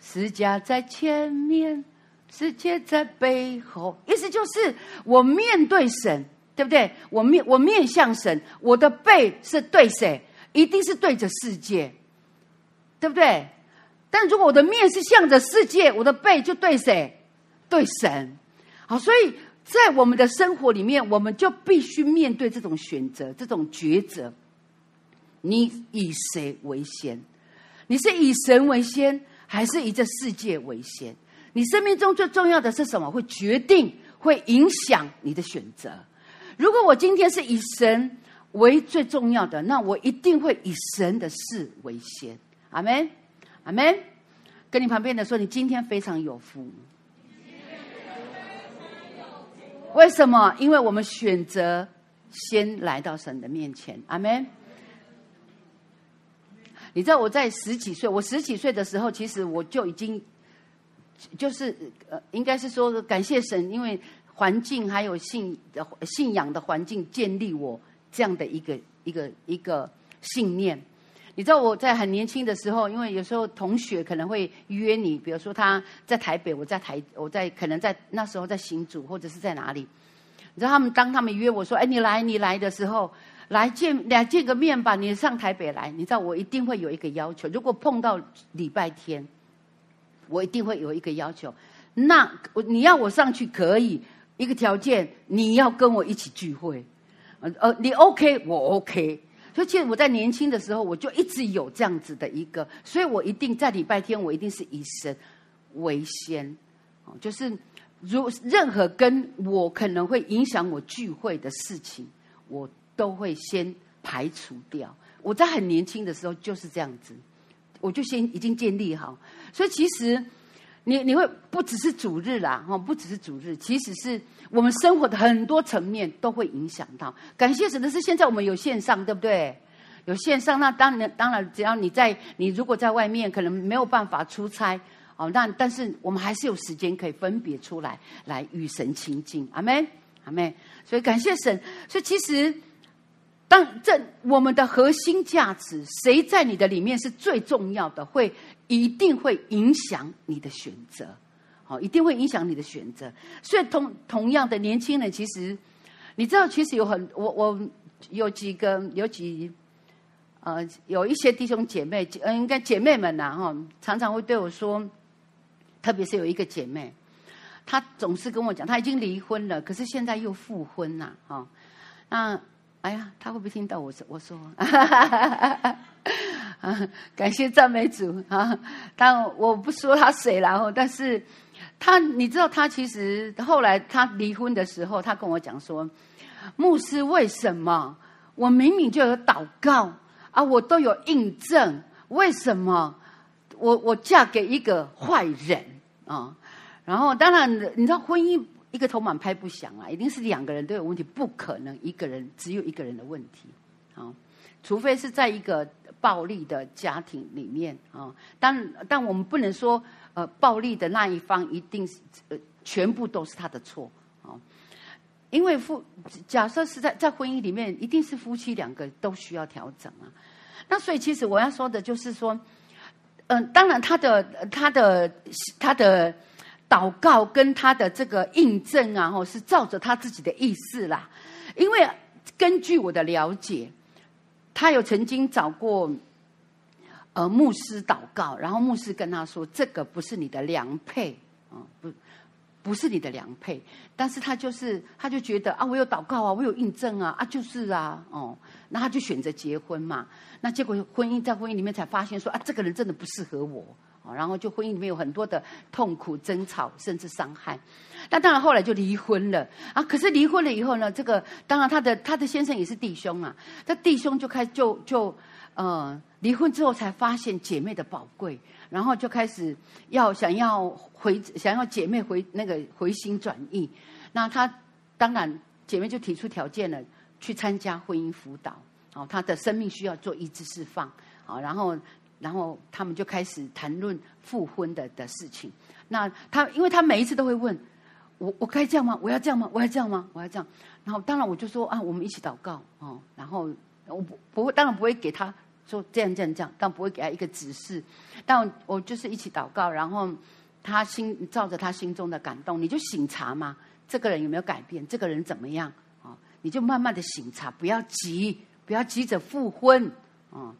十架在前面，世界在背后》，意思就是我面对神，对不对？我面我面向神，我的背是对谁？一定是对着世界。对不对？但如果我的面是向着世界，我的背就对谁？对神。好，所以在我们的生活里面，我们就必须面对这种选择、这种抉择。你以谁为先？你是以神为先，还是以这世界为先？你生命中最重要的是什么？会决定、会影响你的选择。如果我今天是以神为最重要的，那我一定会以神的事为先。阿门，阿门。跟你旁边的说，你今天非常有福。为什么？因为我们选择先来到神的面前。阿门。你知道我在十几岁，我十几岁的时候，其实我就已经，就是呃，应该是说感谢神，因为环境还有信的信仰的环境建立我这样的一个一个一个信念。你知道我在很年轻的时候，因为有时候同学可能会约你，比如说他在台北，我在台，我在可能在那时候在新竹或者是在哪里，你知道他们当他们约我说，哎，你来你来的时候。来见来见个面吧，你上台北来，你知道我一定会有一个要求。如果碰到礼拜天，我一定会有一个要求。那你要我上去可以，一个条件你要跟我一起聚会。呃，你 OK，我 OK。所以其实我在年轻的时候，我就一直有这样子的一个，所以我一定在礼拜天，我一定是以神为先。就是如任何跟我可能会影响我聚会的事情，我。都会先排除掉。我在很年轻的时候就是这样子，我就先已经建立好。所以其实你你会不只是主日啦，哈，不只是主日，其实是我们生活的很多层面都会影响到。感谢神的是，现在我们有线上，对不对？有线上，那当然当然，只要你在，你如果在外面可能没有办法出差哦，那但是我们还是有时间可以分别出来来与神亲近。阿门，阿门。所以感谢神。所以其实。当这我们的核心价值，谁在你的里面是最重要的，会一定会影响你的选择，好，一定会影响你的选择。所以同同样的年轻人，其实你知道，其实有很我我有几个有几呃有一些弟兄姐妹，嗯，应该姐妹们呐，哈，常常会对我说，特别是有一个姐妹，她总是跟我讲，她已经离婚了，可是现在又复婚了，哈，那。哎呀，他会不会听到我说？我说，啊 感谢赞美主啊！但我不说他谁，然后，但是他，你知道，他其实后来他离婚的时候，他跟我讲说：“牧师，为什么我明明就有祷告啊，我都有印证，为什么我我嫁给一个坏人啊？”然后，当然，你知道婚姻。一个头满拍不响啊，一定是两个人都有问题，不可能一个人只有一个人的问题啊，除非是在一个暴力的家庭里面啊。但但我们不能说呃，暴力的那一方一定是呃全部都是他的错啊，因为夫假设是在在婚姻里面，一定是夫妻两个都需要调整啊。那所以其实我要说的就是说，嗯、呃，当然他的他的他的。祷告跟他的这个印证啊，吼，是照着他自己的意思啦。因为根据我的了解，他有曾经找过呃牧师祷告，然后牧师跟他说：“这个不是你的良配啊，不，不是你的良配。”但是他就是，他就觉得啊，我有祷告啊，我有印证啊，啊，就是啊，哦，那他就选择结婚嘛。那结果婚姻在婚姻里面才发现说啊，这个人真的不适合我。然后就婚姻里面有很多的痛苦、争吵，甚至伤害。那当然后来就离婚了啊！可是离婚了以后呢，这个当然他的他的先生也是弟兄啊，他弟兄就开始就就呃离婚之后才发现姐妹的宝贵，然后就开始要想要回想要姐妹回那个回心转意。那他当然姐妹就提出条件了，去参加婚姻辅导。哦，他的生命需要做医治释放。好，然后。然后他们就开始谈论复婚的的事情。那他，因为他每一次都会问我：我该这样吗？我要这样吗？我要这样吗？我要这样。然后当然我就说啊，我们一起祷告哦。然后我不不会，当然不会给他说这样这样这样，但不会给他一个指示。但我就是一起祷告，然后他心照着他心中的感动，你就省察嘛，这个人有没有改变？这个人怎么样啊？你就慢慢的省察，不要急，不要急着复婚啊。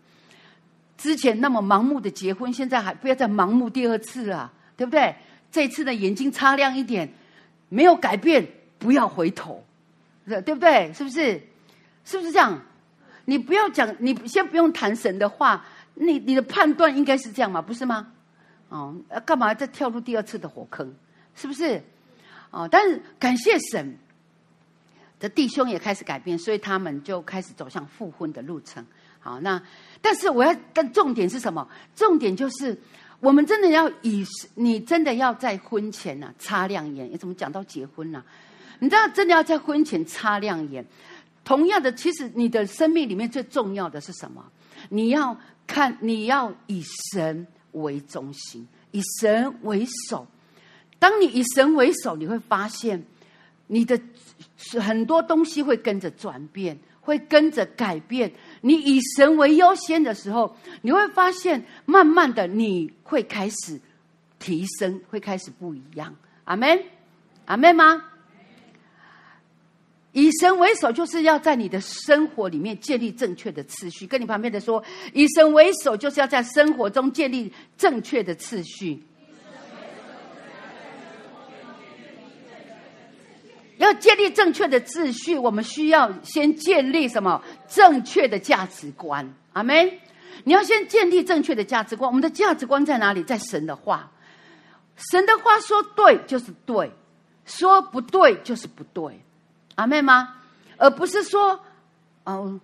之前那么盲目的结婚，现在还不要再盲目第二次了，对不对？这次的眼睛擦亮一点，没有改变，不要回头，对不对？是不是？是不是这样？你不要讲，你先不用谈神的话，你你的判断应该是这样嘛，不是吗？哦，干嘛再跳入第二次的火坑？是不是？哦，但是感谢神的弟兄也开始改变，所以他们就开始走向复婚的路程。好，那但是我要，但重点是什么？重点就是我们真的要以你真的要在婚前呢、啊、擦亮眼。你怎么讲到结婚呢、啊？你知道，真的要在婚前擦亮眼。同样的，其实你的生命里面最重要的是什么？你要看，你要以神为中心，以神为首。当你以神为首，你会发现你的很多东西会跟着转变，会跟着改变。你以神为优先的时候，你会发现，慢慢的你会开始提升，会开始不一样。阿门，阿门吗？以神为首，就是要在你的生活里面建立正确的次序。跟你旁边的说，以神为首，就是要在生活中建立正确的次序。要建立正确的秩序，我们需要先建立什么？正确的价值观。阿门。你要先建立正确的价值观。我们的价值观在哪里？在神的话。神的话说对就是对，说不对就是不对。阿妹吗？而不是说，哦，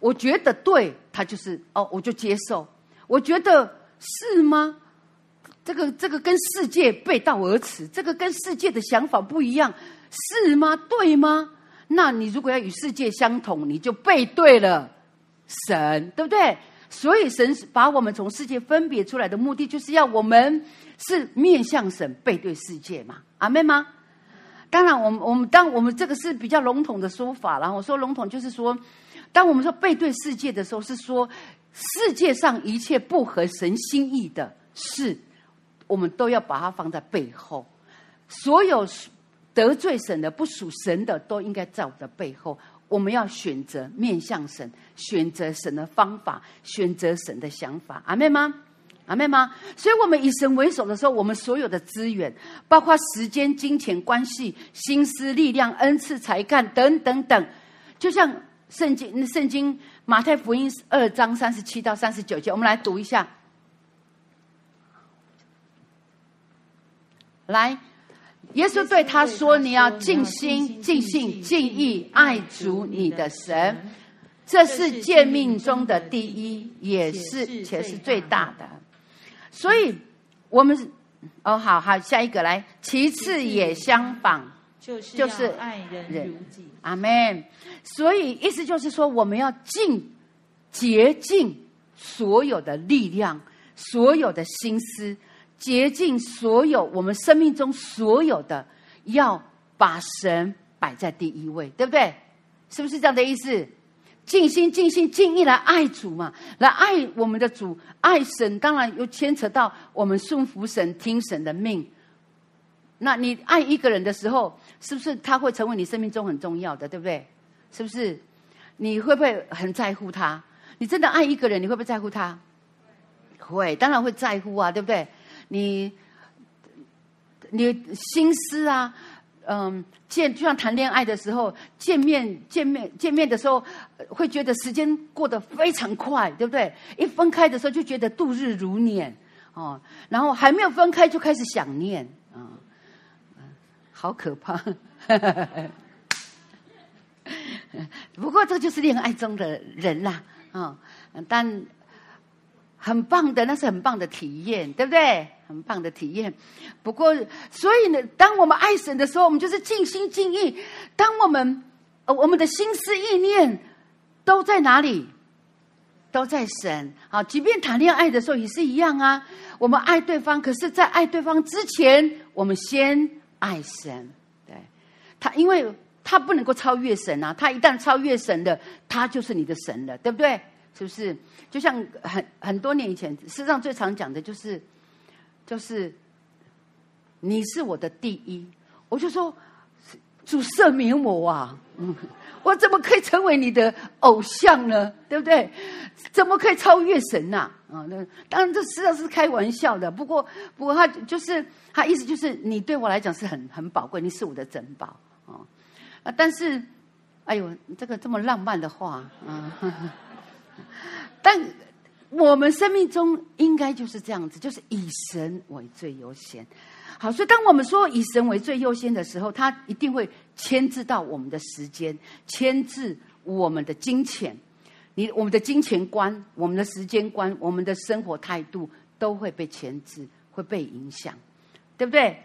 我觉得对，他就是哦，我就接受。我觉得是吗？这个这个跟世界背道而驰，这个跟世界的想法不一样，是吗？对吗？那你如果要与世界相同，你就背对了神，对不对？所以神把我们从世界分别出来的目的，就是要我们是面向神，背对世界嘛。阿妹吗？当然，我们我们当我们这个是比较笼统的说法，然后我说笼统就是说，当我们说背对世界的时候，是说世界上一切不合神心意的事，我们都要把它放在背后。所有得罪神的、不属神的，都应该在我的背后。我们要选择面向神，选择神的方法，选择神的想法。阿妹吗？阿妹吗？所以，我们以神为首的时候，我们所有的资源，包括时间、金钱、关系、心思、力量、恩赐、才干等等等，就像圣经、圣经马太福音二章三十七到三十九节，我们来读一下。来，耶稣对他说：“你要尽心、尽性、尽意爱主你的神，这是诫命中的第一，也是且是最大的。”所以，我们哦，好好，下一个来，其次也相仿，就是爱人如己。阿门。所以意思就是说，我们要尽竭尽所有的力量，所有的心思，竭尽所有我们生命中所有的，要把神摆在第一位，对不对？是不是这样的意思？尽心、尽心、尽意来爱主嘛，来爱我们的主，爱神，当然又牵扯到我们顺服神、听神的命。那你爱一个人的时候，是不是他会成为你生命中很重要的，对不对？是不是？你会不会很在乎他？你真的爱一个人，你会不会在乎他？会，当然会在乎啊，对不对？你，你心思啊。嗯，见就像谈恋爱的时候，见面见面见面的时候，会觉得时间过得非常快，对不对？一分开的时候就觉得度日如年哦，然后还没有分开就开始想念啊、好可怕。不过这就是恋爱中的人啦，啊、但。很棒的，那是很棒的体验，对不对？很棒的体验。不过，所以呢，当我们爱神的时候，我们就是尽心尽意。当我们，呃，我们的心思意念都在哪里？都在神。啊，即便谈恋爱的时候也是一样啊。我们爱对方，可是，在爱对方之前，我们先爱神。对，他，因为他不能够超越神啊。他一旦超越神的，他就是你的神了，对不对？是不是？就像很很多年以前，世上最常讲的就是，就是你是我的第一。我就说，主赦免我啊！嗯，我怎么可以成为你的偶像呢？对不对？怎么可以超越神呐？啊，那当然这实际上是开玩笑的。不过，不过他就是他意思就是，你对我来讲是很很宝贵，你是我的珍宝啊。啊，但是，哎呦，这个这么浪漫的话，嗯，但我们生命中应该就是这样子，就是以神为最优先。好，所以当我们说以神为最优先的时候，他一定会牵制到我们的时间，牵制我们的金钱，你我们的金钱观、我们的时间观、我们的生活态度都会被牵制，会被影响，对不对？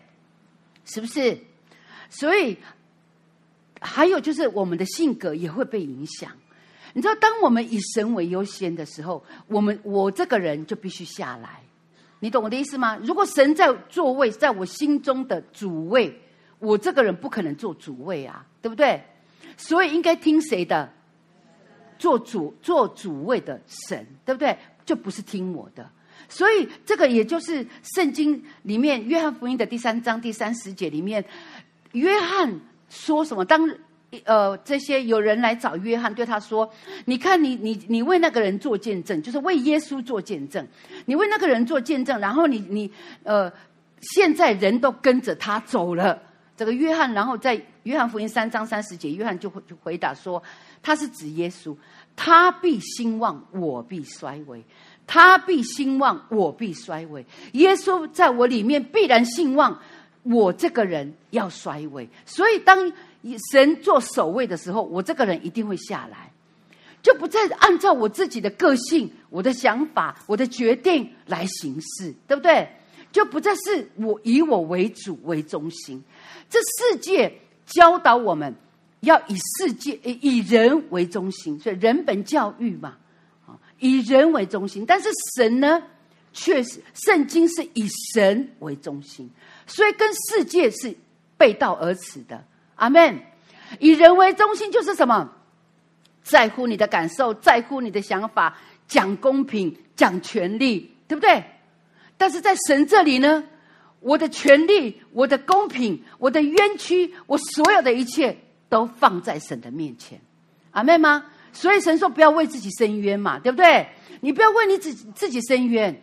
是不是？所以还有就是我们的性格也会被影响。你知道，当我们以神为优先的时候，我们我这个人就必须下来。你懂我的意思吗？如果神在座位，在我心中的主位，我这个人不可能做主位啊，对不对？所以应该听谁的？做主做主位的神，对不对？就不是听我的。所以这个也就是圣经里面约翰福音的第三章第三十节里面，约翰说什么？当呃，这些有人来找约翰，对他说：“你看你，你你你为那个人做见证，就是为耶稣做见证。你为那个人做见证，然后你你呃，现在人都跟着他走了。这个约翰，然后在约翰福音三章三十节，约翰就就回答说：他是指耶稣，他必兴旺，我必衰微；他必兴旺，我必衰微。耶稣在我里面必然兴旺，我这个人要衰微。所以当。”以神做首位的时候，我这个人一定会下来，就不再按照我自己的个性、我的想法、我的决定来行事，对不对？就不再是我以我为主为中心。这世界教导我们要以世界以人为中心，所以人本教育嘛，啊，以人为中心。但是神呢，确实圣经是以神为中心，所以跟世界是背道而驰的。阿门。以人为中心就是什么？在乎你的感受，在乎你的想法，讲公平，讲权利，对不对？但是在神这里呢，我的权利，我的公平，我的冤屈，我所有的一切都放在神的面前。阿门吗？所以神说不要为自己伸冤嘛，对不对？你不要为你自己自己伸冤，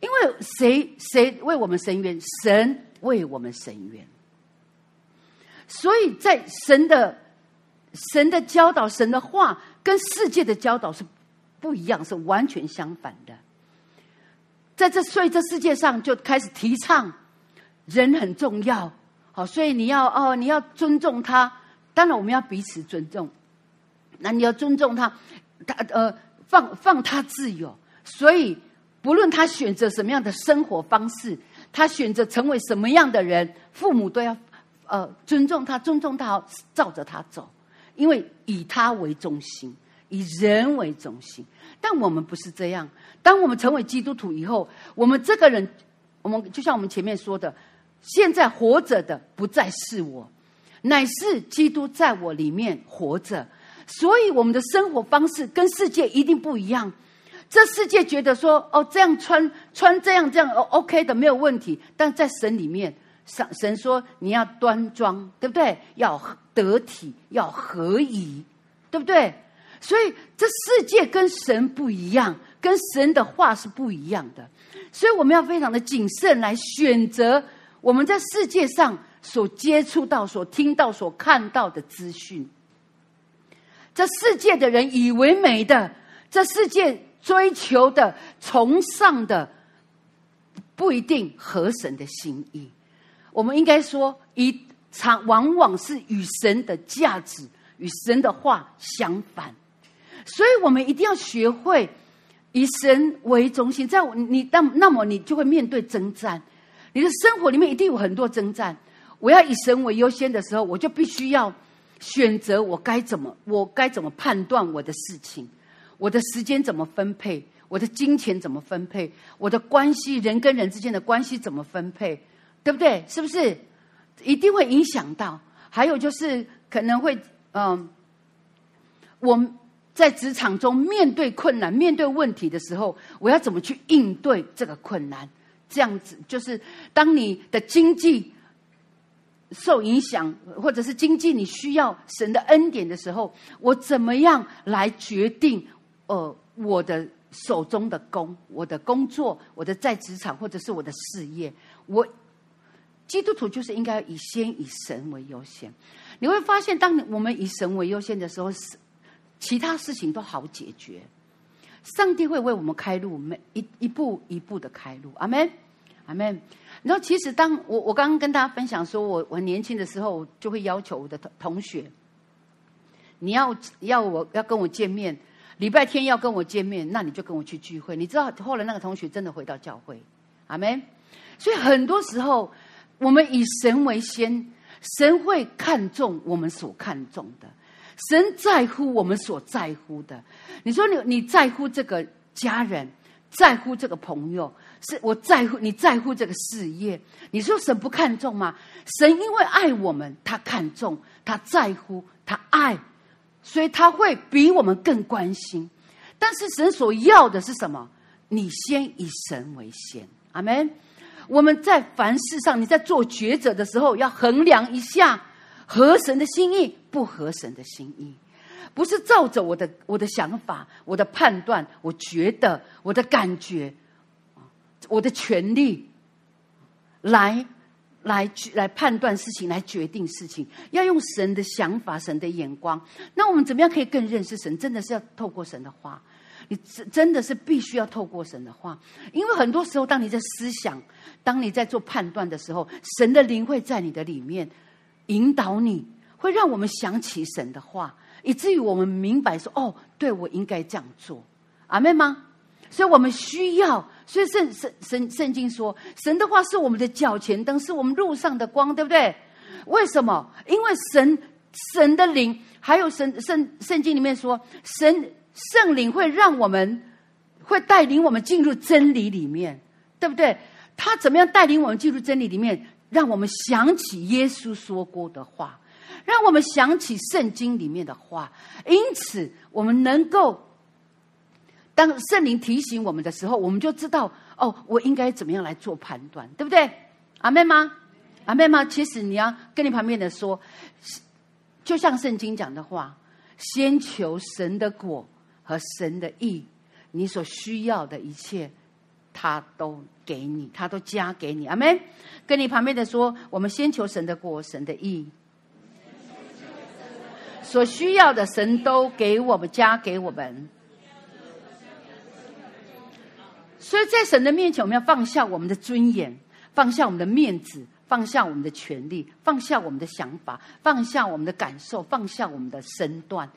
因为谁谁为我们伸冤？神为我们伸冤。所以在神的神的教导、神的话跟世界的教导是不一样，是完全相反的。在这，所以这世界上就开始提倡人很重要，好，所以你要哦，你要尊重他。当然，我们要彼此尊重。那你要尊重他，他呃，放放他自由。所以，不论他选择什么样的生活方式，他选择成为什么样的人，父母都要。呃，尊重他，尊重他，照着他走，因为以他为中心，以人为中心。但我们不是这样。当我们成为基督徒以后，我们这个人，我们就像我们前面说的，现在活着的不再是我，乃是基督在我里面活着。所以，我们的生活方式跟世界一定不一样。这世界觉得说，哦，这样穿穿这样这样，哦，OK 的，没有问题。但在神里面。神神说：“你要端庄，对不对？要得体，要合宜，对不对？所以这世界跟神不一样，跟神的话是不一样的。所以我们要非常的谨慎来选择我们在世界上所接触到、所听到、所看到的资讯。这世界的人以为美的，这世界追求的、崇尚的，不一定合神的心意。”我们应该说，一常往往是与神的价值、与神的话相反，所以我们一定要学会以神为中心。在你那那么，你就会面对征战。你的生活里面一定有很多征战。我要以神为优先的时候，我就必须要选择我该怎么，我该怎么判断我的事情，我的时间怎么分配，我的金钱怎么分配，我的关系，人跟人之间的关系怎么分配。对不对？是不是一定会影响到？还有就是可能会，嗯，我在职场中面对困难、面对问题的时候，我要怎么去应对这个困难？这样子就是，当你的经济受影响，或者是经济你需要神的恩典的时候，我怎么样来决定？呃，我的手中的工、我的工作、我的在职场，或者是我的事业，我。基督徒就是应该以先以神为优先，你会发现，当我们以神为优先的时候，是其他事情都好解决。上帝会为我们开路，每一一步一步的开路。阿门，阿门。然后，其实当我我刚刚跟大家分享说，我我年轻的时候就会要求我的同同学，你要要我要跟我见面，礼拜天要跟我见面，那你就跟我去聚会。你知道后来那个同学真的回到教会，阿门。所以很多时候，我们以神为先，神会看重我们所看重的。神在乎我们所在乎的。你说你你在乎这个家人，在乎这个朋友，是我在乎你在乎这个事业。你说神不看重吗？神因为爱我们，他看重，他在乎，他爱，所以他会比我们更关心。但是神所要的是什么？你先以神为先。阿门。我们在凡事上，你在做抉择的时候，要衡量一下。合神的心意，不合神的心意，不是照着我的我的想法、我的判断、我觉得、我的感觉、我的权利来来去来判断事情、来决定事情，要用神的想法、神的眼光。那我们怎么样可以更认识神？真的是要透过神的话，你真真的是必须要透过神的话，因为很多时候，当你在思想、当你在做判断的时候，神的灵会在你的里面。引导你会让我们想起神的话，以至于我们明白说：“哦，对，我应该这样做。”阿妹吗？所以我们需要，所以圣圣圣圣经说，神的话是我们的脚前灯，是我们路上的光，对不对？为什么？因为神神的灵，还有神圣圣经里面说，神圣灵会让我们会带领我们进入真理里面，对不对？他怎么样带领我们进入真理里面？让我们想起耶稣说过的话，让我们想起圣经里面的话。因此，我们能够当圣灵提醒我们的时候，我们就知道哦，我应该怎么样来做判断，对不对？阿妹吗？阿妹吗？其实你要跟你旁边的说，就像圣经讲的话，先求神的果和神的意，你所需要的一切。他都给你，他都加给你，阿门。跟你旁边的说，我们先求神的国，神的意，所需要的神都给我们，加给我们。所以在神的面前，我们要放下我们的尊严，放下我们的面子，放下我们的权利，放下我们的想法，放下我们的感受，放下我们的身段，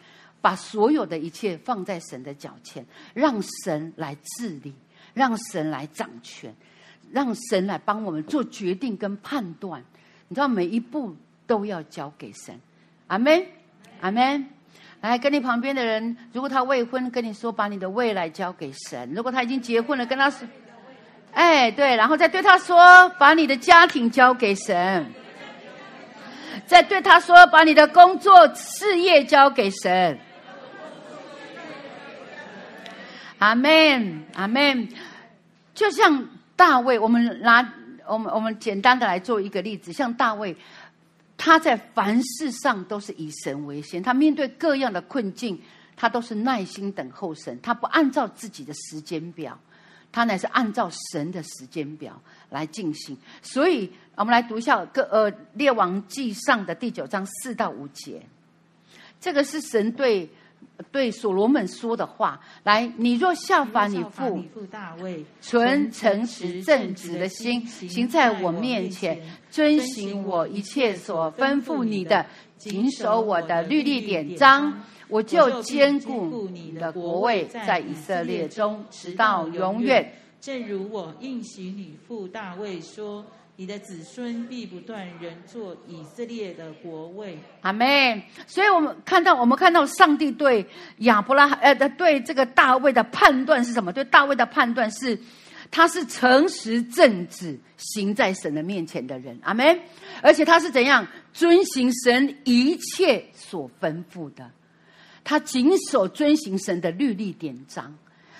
把所有的一切放在神的脚前，让神来治理。让神来掌权，让神来帮我们做决定跟判断。你知道，每一步都要交给神。阿门，阿门。来，跟你旁边的人，如果他未婚，跟你说，把你的未来交给神；如果他已经结婚了，跟他说，哎，对，然后再对他说，把你的家庭交给神；再对他说，把你的工作事业交给神。阿门，阿门。就像大卫，我们拿我们我们简单的来做一个例子，像大卫，他在凡事上都是以神为先，他面对各样的困境，他都是耐心等候神，他不按照自己的时间表，他乃是按照神的时间表来进行。所以，我们来读一下《各呃列王记上》的第九章四到五节，这个是神对。对所罗门说的话，来，你若效法你父大卫，存诚实正直的心，行在我面前，遵行我一切所吩咐你的，谨守我的律例典章，我就坚固你的国位在以色列中，直到永远。正如我应许你父大卫说。你的子孙必不断人做以色列的国位。阿门。所以我们看到，我们看到上帝对亚伯拉罕，呃，对这个大卫的判断是什么？对大卫的判断是，他是诚实正直，行在神的面前的人。阿门。而且他是怎样遵行神一切所吩咐的？他谨守遵行神的律例典章。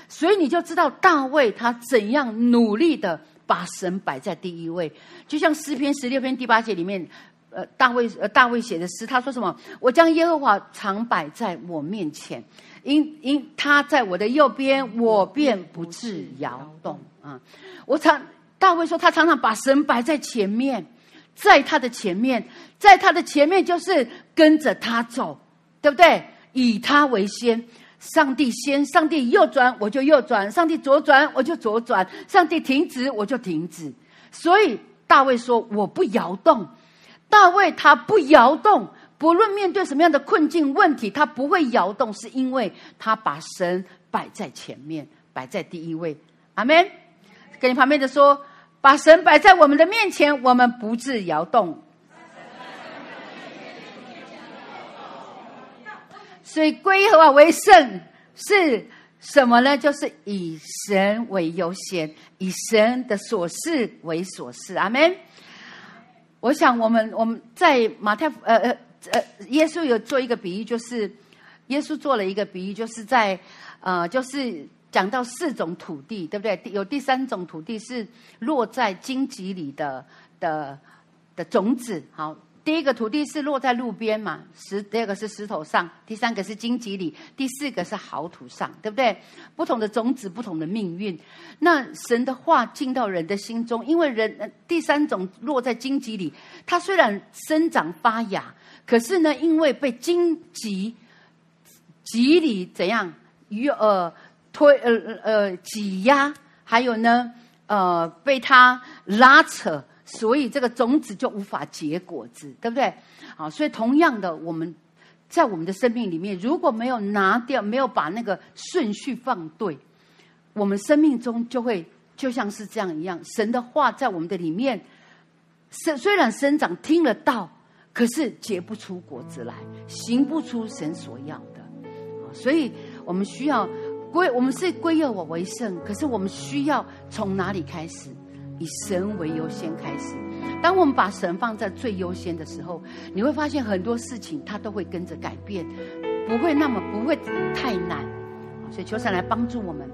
所以你就知道大卫他怎样努力的。把神摆在第一位，就像诗篇十六篇第八节里面，呃，大卫呃大卫写的诗，他说什么？我将耶和华常摆在我面前，因因他在我的右边，我便不致摇动啊！我常大卫说，他常常把神摆在前面，在他的前面，在他的前面就是跟着他走，对不对？以他为先，上帝先，上帝右转我就右转，上帝左转我就左转，上帝停止我就停止。所以大卫说：“我不摇动。”大卫他不摇动，不论面对什么样的困境问题，他不会摇动，是因为他把神摆在前面，摆在第一位。阿门。跟你旁边的说，把神摆在我们的面前，我们不致摇动。所以归和华为圣是什么呢？就是以神为优先，以神的所事为所事。阿门。我想，我们我们在马太呃呃呃，耶稣有做一个比喻，就是耶稣做了一个比喻，就是在呃，就是讲到四种土地，对不对？有第三种土地是落在荆棘里的的的种子，好。第一个土地是落在路边嘛，石，第二个是石头上，第三个是荆棘里，第四个是好土上，对不对？不同的种子，不同的命运。那神的话进到人的心中，因为人第三种落在荆棘里，它虽然生长发芽，可是呢，因为被荆棘棘里怎样与呃推呃呃挤压，还有呢呃被它拉扯。所以这个种子就无法结果子，对不对？好，所以同样的，我们在我们的生命里面，如果没有拿掉，没有把那个顺序放对，我们生命中就会就像是这样一样。神的话在我们的里面，生虽然生长听得到，可是结不出果子来，行不出神所要的。所以我们需要归，我们是归耶和华为圣，可是我们需要从哪里开始？以神为优先开始，当我们把神放在最优先的时候，你会发现很多事情它都会跟着改变，不会那么不会太难。所以求神来帮助我们。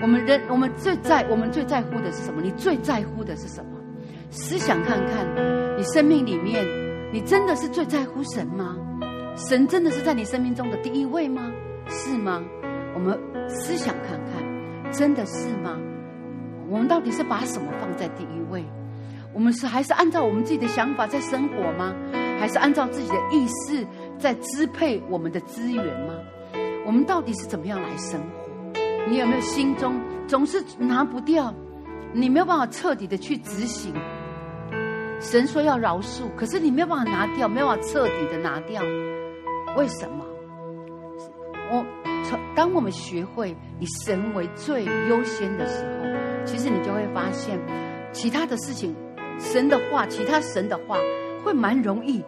我们人我们最在我们最在乎的是什么？你最在乎的是什么？思想看看，你生命里面，你真的是最在乎神吗？神真的是在你生命中的第一位吗？是吗？我们思想看看，真的是吗？我们到底是把什么放在第一位？我们是还是按照我们自己的想法在生活吗？还是按照自己的意识在支配我们的资源吗？我们到底是怎么样来生活？你有没有心中总是拿不掉？你没有办法彻底的去执行。神说要饶恕，可是你没有办法拿掉，没有办法彻底的拿掉。为什么？我从当我们学会以神为最优先的时候。其实你就会发现，其他的事情，神的话，其他神的话，会蛮容易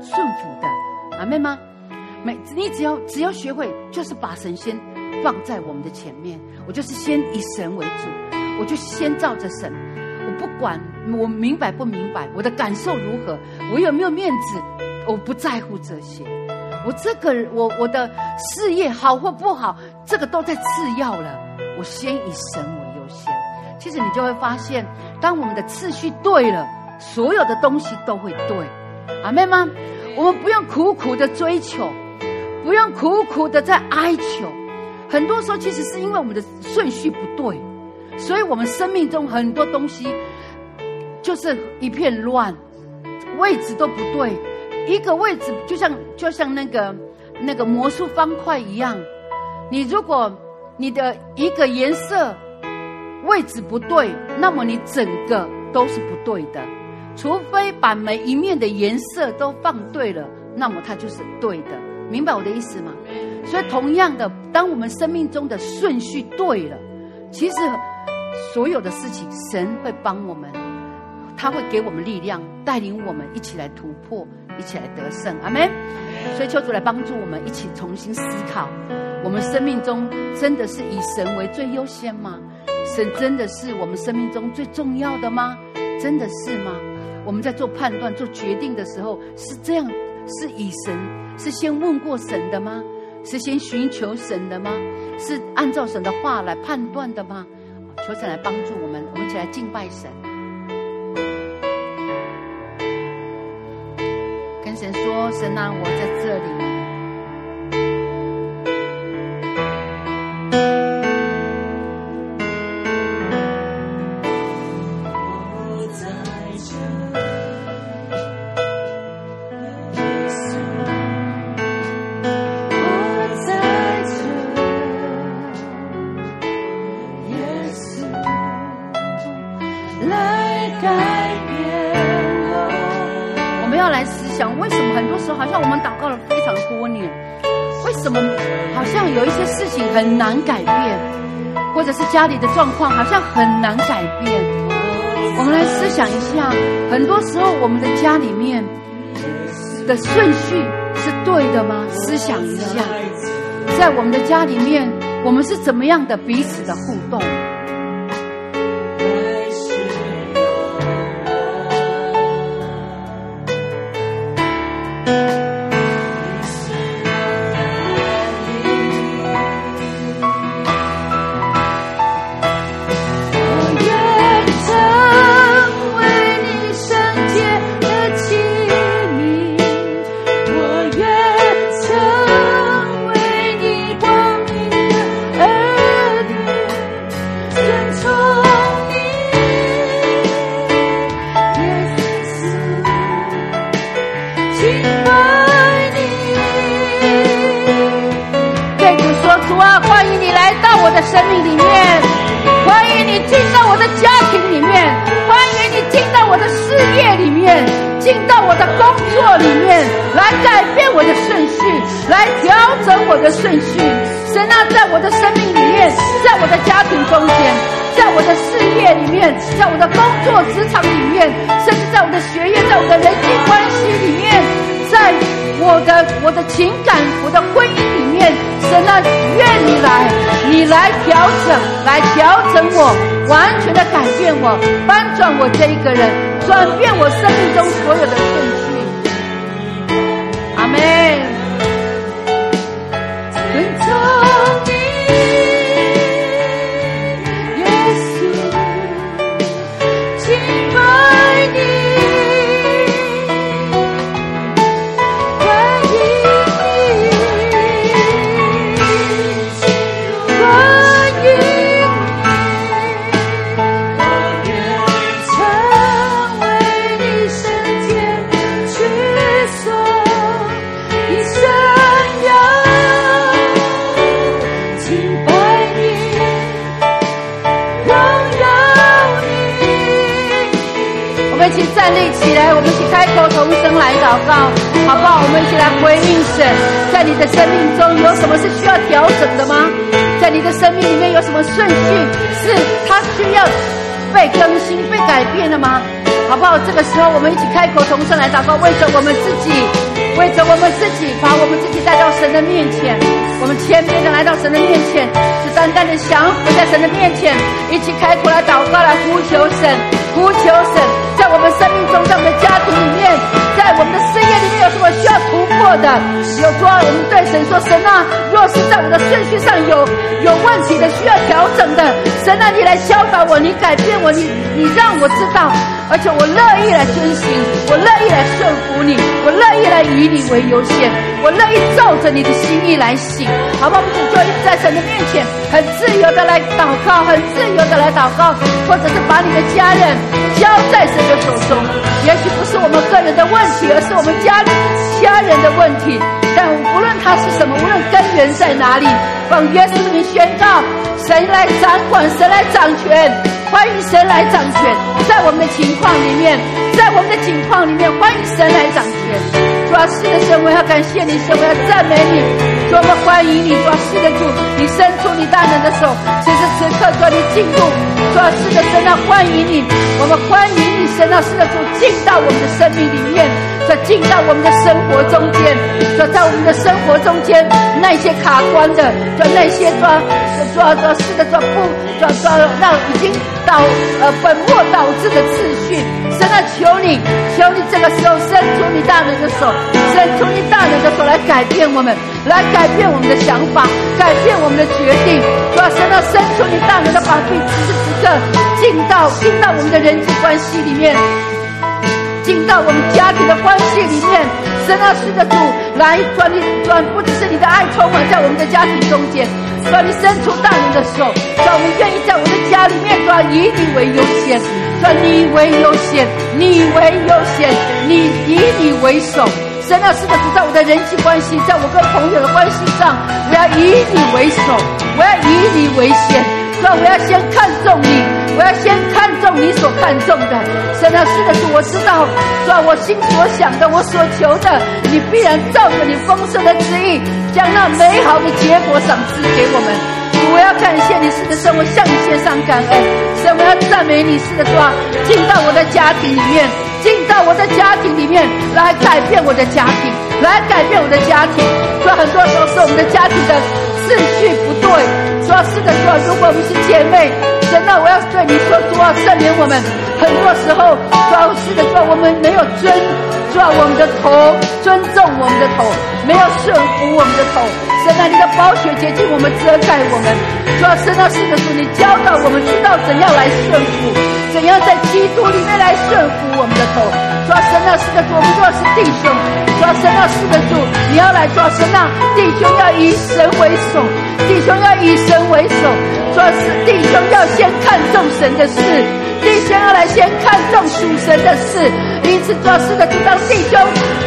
顺服的，阿们吗？每你只要只要学会，就是把神先放在我们的前面，我就是先以神为主，我就先照着神，我不管我明白不明白，我的感受如何，我有没有面子，我不在乎这些，我这个我我的事业好或不好，这个都在次要了，我先以神为。其实你就会发现，当我们的次序对了，所有的东西都会对。阿们吗？我们不用苦苦的追求，不用苦苦的在哀求。很多时候，其实是因为我们的顺序不对，所以我们生命中很多东西就是一片乱，位置都不对。一个位置就像就像那个那个魔术方块一样，你如果你的一个颜色。位置不对，那么你整个都是不对的。除非把每一面的颜色都放对了，那么它就是对的。明白我的意思吗？所以同样的，当我们生命中的顺序对了，其实所有的事情，神会帮我们，他会给我们力量，带领我们一起来突破，一起来得胜。阿门。所以求主来帮助我们，一起重新思考：我们生命中真的是以神为最优先吗？神真的是我们生命中最重要的吗？真的是吗？我们在做判断、做决定的时候，是这样，是以神，是先问过神的吗？是先寻求神的吗？是按照神的话来判断的吗？求神来帮助我们，我们一起来敬拜神，跟神说：“神啊，我在这里。”难改变，或者是家里的状况好像很难改变？我们来思想一下，很多时候我们的家里面的顺序是对的吗？思想一下，在我们的家里面，我们是怎么样的彼此的互动？立起来，我们一起开口同声来祷告，好不好？我们一起来回应神，在你的生命中有什么是需要调整的吗？在你的生命里面有什么顺序是它需要被更新、被改变的吗？好不好？这个时候我们一起开口同声来祷告，为着我们自己，为着我们自己，把我们自己带到神的面前。我们谦卑的来到神的面前，是淡淡的降服在神的面前，一起开口来祷告，来呼求神。呼求神，在我们生命中，在我们的家庭里面，在我们的事业里面，有什么需要突破的？有说，我们对神说：神啊，若是在我的顺序上有有问题的，需要调整的，神啊，你来教导我，你改变我，你你让我知道。而且我乐意来遵行，我乐意来顺服你，我乐意来以你为优先，我乐意照着你的心意来行，好不好？我们就一直在神的面前，很自由的来祷告，很自由的来祷告，或者是把你的家人交在神的手中。也许不是我们个人的问题，而是我们家家人的问题。但无论他是什么，无论根源在哪里，奉耶稣的名宣告，神来掌管，神来掌权。欢迎神来掌权，在我们的情况里面，在我们的境况里面，欢迎神来掌权。主啊，是的，神，我要感谢你，神，我要赞美你，主，我们欢迎你，主啊，是的，主，你伸出你大能的手，此时此刻，主，你进入，主啊，是的，神啊，欢迎你，我们欢迎你，神啊，是的，主，进到我们的生命里面，主，进到我们的生活中间，主，在我们的生活中间，那些卡关的，主，那些抓抓抓，是的，抓，不，抓抓，让已经。导呃本末倒置的次序，神啊，求你，求你这个时候伸出你大能的手，伸出你大能的手来改变我们，来改变我们的想法，改变我们的决定。主啊，神啊，伸出你大能的膀臂，此时此刻进到进到我们的人际关系里面，进到我们家庭的关系里面。神啊，是的主，来转你转，不只是你的爱充满在我们的家庭中间。转，你伸出大人的手，主啊，我愿意在我的家里面，转，以你为优先，转，你为优先，你为优先，你以你为首。神啊，是的主，在我的人际关系，在我跟朋友的关系上，我要以你为首，我要以你为先，主啊，我要先看重你，我要先看重你所看重的。神啊，是的主，我知道，主啊，我心所想的，我所求的，你必然照着你丰盛的旨意，将那美好的结果赏赐给我们。我要感谢你，是的神，我向你献上感恩。神，我要赞美你，是的主啊，进到我的家庭里面，进到我的家庭里面来改变我的家庭，来改变我的家庭。说很多时候是我们的家庭的次序不对。说是的，说如果我们是姐妹，神啊，我要对你说，主啊，赦免我们。很多时候，说是的，说我们没有尊，说我们的头尊重我们的头，没有顺服我们的头。神啊，你的宝血洁净我们，遮盖我们。主啊，神啊，是的主，你教导我们知道怎样来顺服，怎样在基督里面来顺服我们的头。抓，神啊，是的主，我们若是弟兄。抓，神啊，是的主，你要来抓神啊，弟兄要以神为首，弟兄要以神为首。主啊，是弟兄要先看重神的事，弟兄要来先看重属神的事。因此，主啊，是的主，当弟兄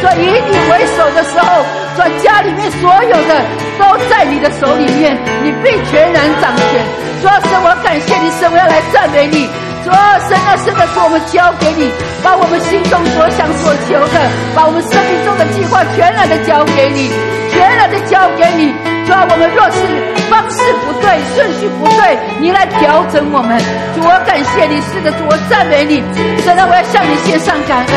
做以你为首的时候，做家里面所有的。都在你的手里面，你必全然掌权。主啊，神，我感谢你，神，我要来赞美你。主啊，神啊，神的主，我们交给你，把我们心中所想所求的，把我们生命中的计划全然的交给你，全然的交给你。主啊，我们若是方式不对，顺序不对，你来调整我们。主，我感谢你，是的主，我赞美你。神啊，我要向你献上感恩。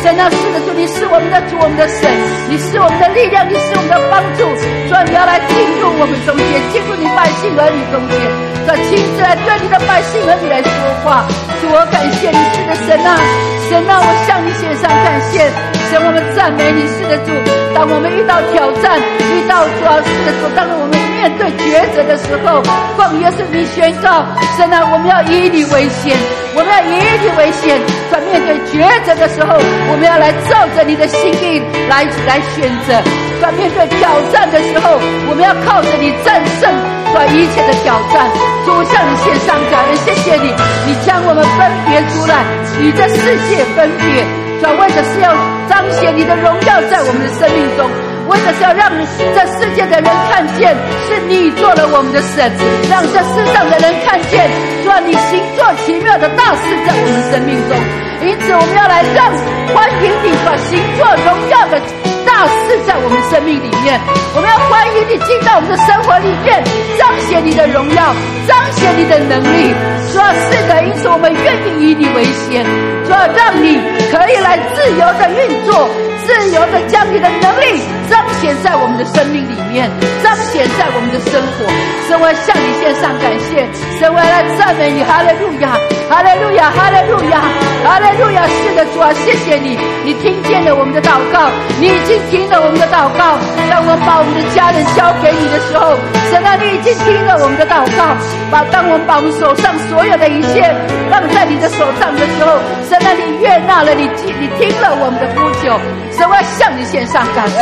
神啊，是的主，你是我们的主，我们的神，你是我们的力量，你是我们的帮助。主啊，你要来进入我们中间，进入你百姓儿女中间，主啊，亲自来对你的百姓和你来说话。主，我感谢你，是的神啊，神啊，我向你献上感谢。神，我们赞美你，是的主。当我们遇到挑战，遇到主要是的主，当我们面对抉择的时候，奉耶稣名宣告，神啊，我们要以你为先。我们要以你为先，在面对抉择的时候，我们要来照着你的心意来来选择；在面对挑战的时候，我们要靠着你战胜在一切的挑战。主向你献上感恩，谢谢你，你将我们分别出来，与这世界分别，主为的是要彰显你的荣耀在我们的生命中。为的是要让这世界的人看见，是你做了我们的神，让这世上的人看见，说你行作奇妙的大事在我们生命中。因此，我们要来让欢迎你，把行作荣耀的大事在我们生命里面。我们要欢迎你进到我们的生活里面，彰显你的荣耀，彰显你的能力。说是的，因此我们愿意以你为先，说让你可以来自由的运作。自由的将你的能力彰显在我们的生命里面，彰显在我们的生活。神，我向你献上感谢，神，我来赞美你，哈利路亚，哈利路亚，哈利路亚，哈利路亚。是的，主啊，谢谢你，你听见了我们的祷告，你已经听了我们的祷告。当我们把我们的家人交给你的时候，神啊，你已经听了我们的祷告。把当我们把我们手上所有的一切放在你的手上的时候，神啊，你悦纳了，你听，你听了我们的呼求。神，我要向你献上感恩，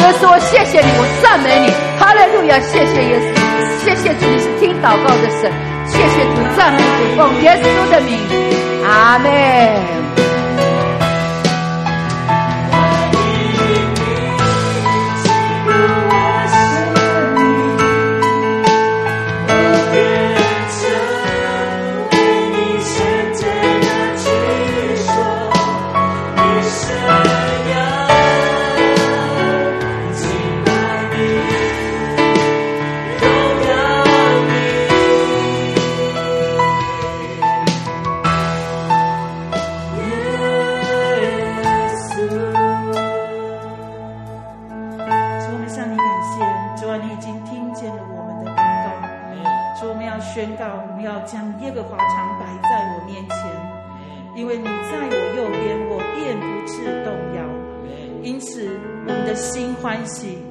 耶稣，我谢谢你，我赞美你，哈利路亚，谢谢耶稣，谢谢主，你是听祷告的神，谢谢主，赞美主，奉耶稣的名，阿门。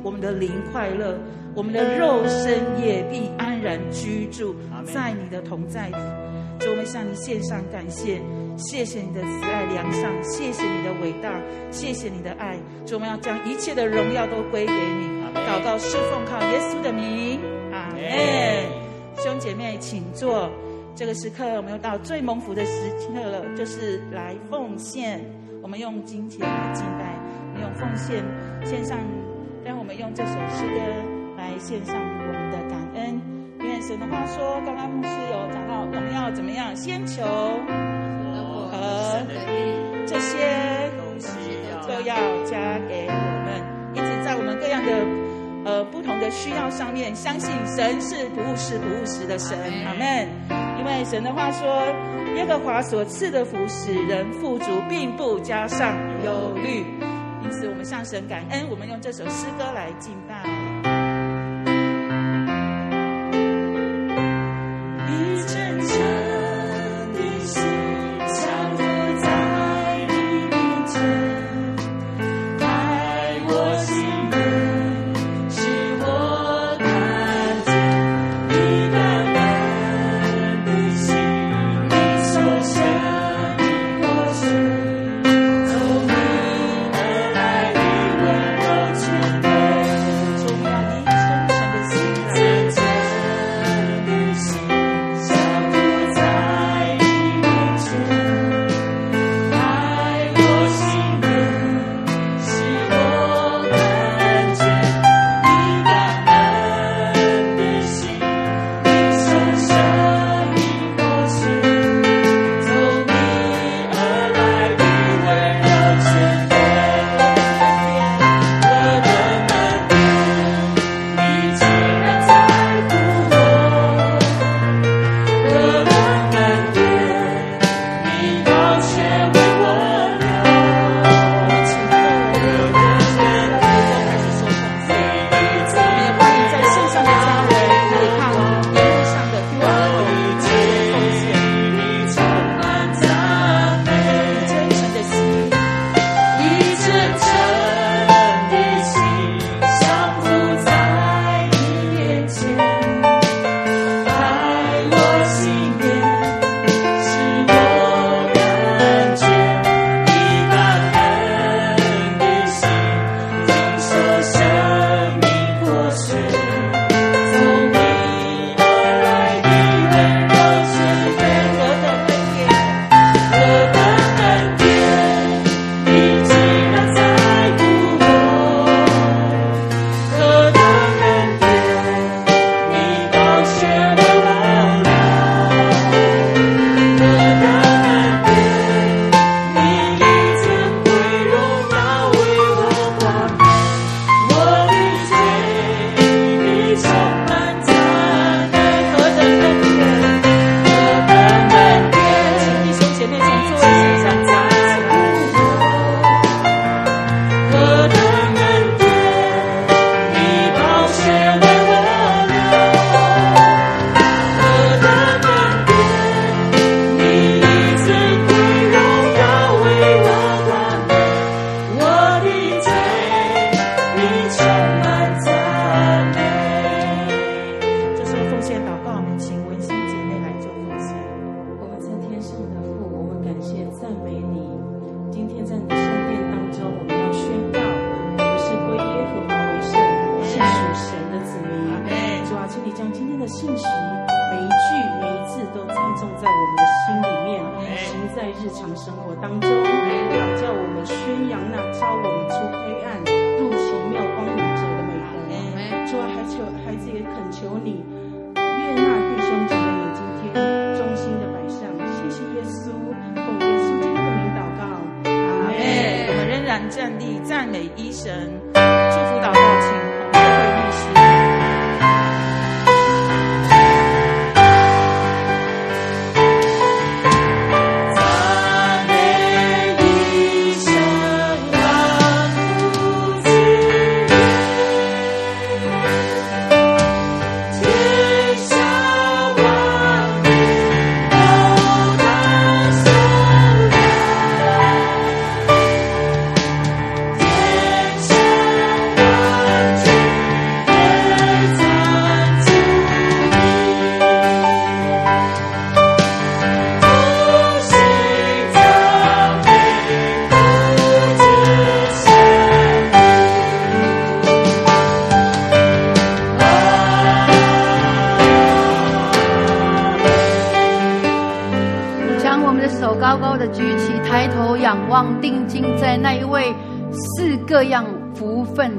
我们的灵快乐，我们的肉身也必安然居住在你的同在里。主，我们向你献上感谢，谢谢你的慈爱良善，谢谢你的伟大，谢谢你的爱。主，我们要将一切的荣耀都归给你。祷告侍奉靠耶稣的名，阿门。兄姐妹，请坐。这个时刻，我们又到最蒙福的时刻了，就是来奉献。我们用金钱来敬拜，我们用奉献献上，让我们用这首诗歌。来献上我们的感恩。愿神的话说，刚刚牧师有讲到，我们们要怎么样？先求和这些都要加给我们，一直在我们各样的呃不同的需要上面，相信神是不务实、不务实的神。阿门。因为神的话说，耶和华所赐的福使人富足，并不加上忧虑。因此，我们向神感恩。我们用这首诗歌来敬拜。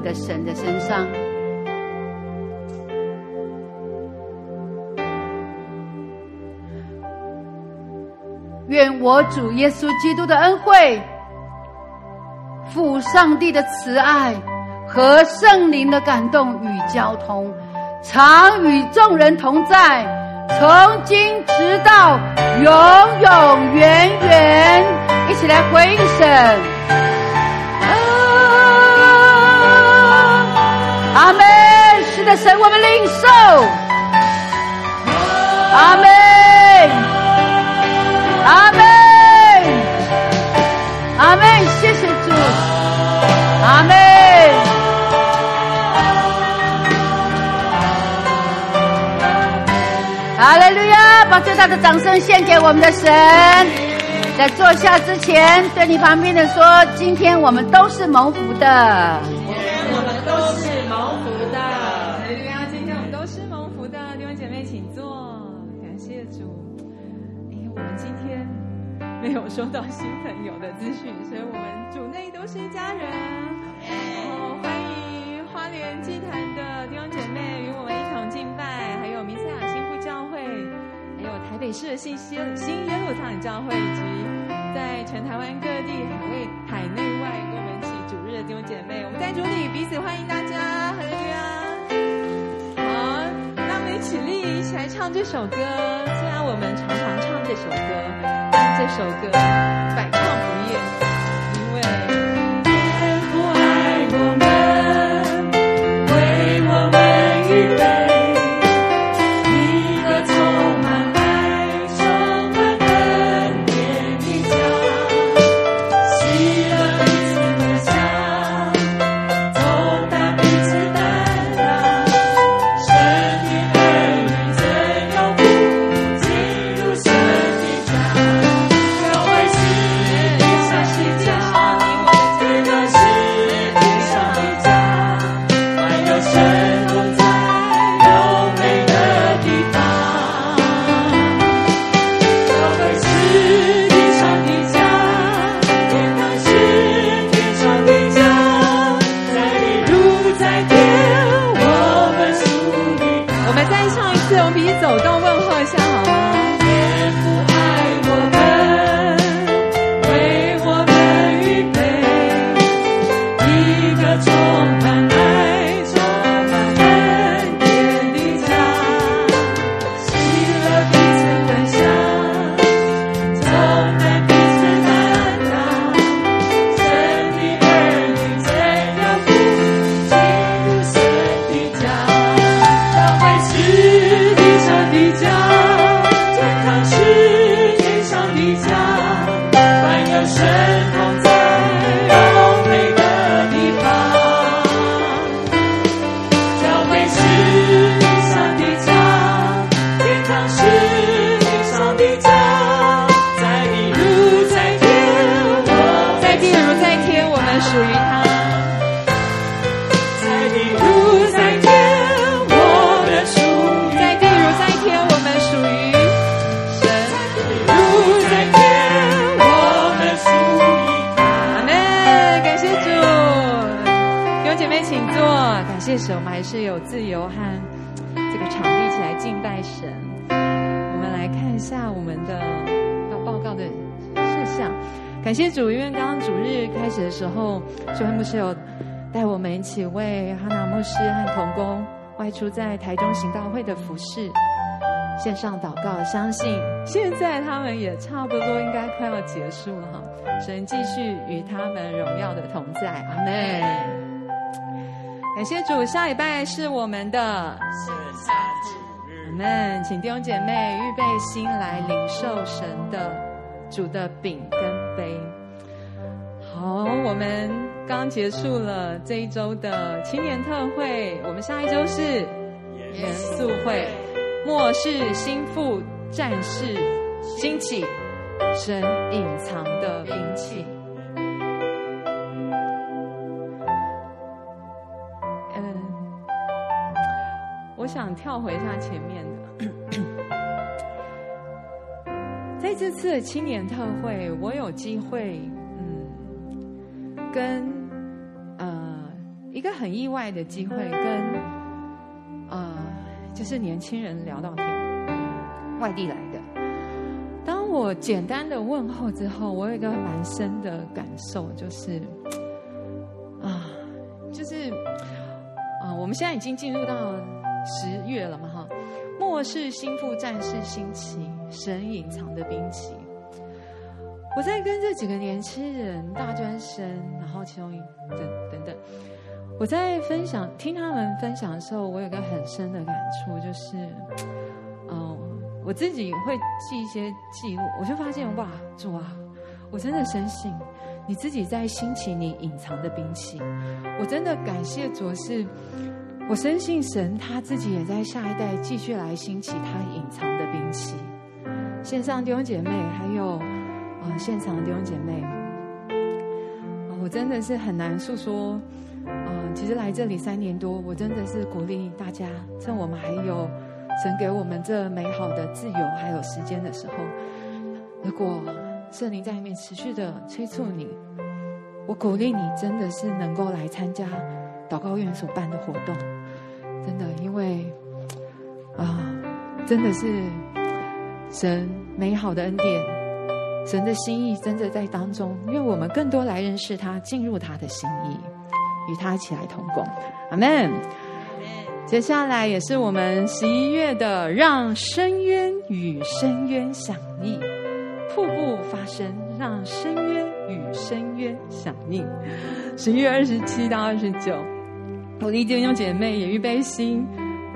的神的身上，愿我主耶稣基督的恩惠、父上帝的慈爱和圣灵的感动与交通，常与众人同在，从今直到永永远远。一起来回应神。阿门。是的，神，我们领受。阿门。阿门。阿门。谢谢主。阿门。哈利路亚！把最大的掌声献给我们的神。在坐下之前，对你旁边的说：今天我们都是蒙福的。是蒙福的。哈利路亚！今天我们都是蒙福的。弟兄姐妹，请坐。感谢主。哎，我们今天没有收到新朋友的资讯，所以我们主内都是一家人。哦，欢迎花莲祭坛的弟兄姐妹与我们一同敬拜，还有弥赛亚新妇教会，还有台北市的新新新耶路撒冷教会，以及在全台湾各地海内海内外我们一起主日的弟兄姐妹，我们在主里彼此欢迎大家，哈利路亚！好，那我们一起立，一起来唱这首歌。虽然我们常常唱这首歌，但这首歌百们还是有自由和这个场地起来敬拜神。我们来看一下我们的要报告的事项。感谢主，因为刚刚主日开始的时候，主会牧师有带我们一起为哈纳牧师和童工外出在台中行道会的服饰献上祷告。相信现在他们也差不多应该快要结束了哈，神继续与他们荣耀的同在，阿妹。感谢主，下礼拜是我们的圣餐日，阿门。请弟兄姐妹预备心来领受神的主的饼跟杯。好，我们。刚结束了这一周的青年特会，我们下一周是严肃会，末世心腹战士兴起，神隐藏的想跳回一下前面的，在这次的青年特会，我有机会，嗯，跟呃。一个很意外的机会，跟呃，就是年轻人聊到天，外地来的。当我简单的问候之后，我有一个蛮深的感受，就是啊，就是啊，我们现在已经进入到十月了嘛，哈，末世心腹战士兴起，神隐藏的兵器。我在跟这几个年轻人，大专生，然后其中一等等等，我在分享听他们分享的时候，我有个很深的感触，就是。嗯我自己会记一些记录，我就发现哇，主啊，我真的深信你自己在兴起你隐藏的兵器。我真的感谢主，是我深信神他自己也在下一代继续来兴起他隐藏的兵器。线上弟兄姐妹，还有、呃、现场的弟兄姐妹，呃，我真的是很难诉说。嗯、呃，其实来这里三年多，我真的是鼓励大家，趁我们还有。神给我们这美好的自由还有时间的时候，如果圣灵在里面持续的催促你，我鼓励你真的是能够来参加祷告院所办的活动，真的，因为啊，真的是神美好的恩典，神的心意真的在当中，愿我们更多来认识他，进入他的心意，与他一起来同工，阿门。接下来也是我们十一月的，让深渊与深渊响应，瀑布发声，让深渊与深渊响应。十一月二十七到二十九，我的弟兄姐妹也预备心，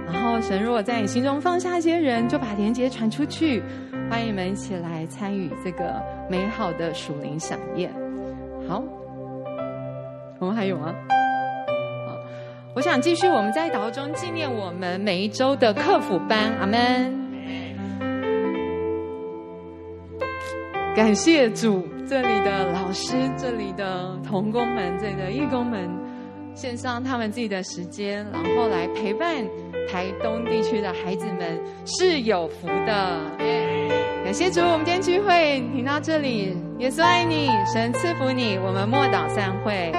然后神如果在你心中放下一些人，就把连接传出去，欢迎你们一起来参与这个美好的属灵饗宴。好，我们还有吗？我想继续，我们在祷中纪念我们每一周的客服班，阿门。感谢主，这里的老师，这里的同工们，这里的义工们，献上他们自己的时间，然后来陪伴台东地区的孩子们，是有福的。感谢主，我们今天聚会听到这里，耶稣爱你，神赐福你，我们默祷散会。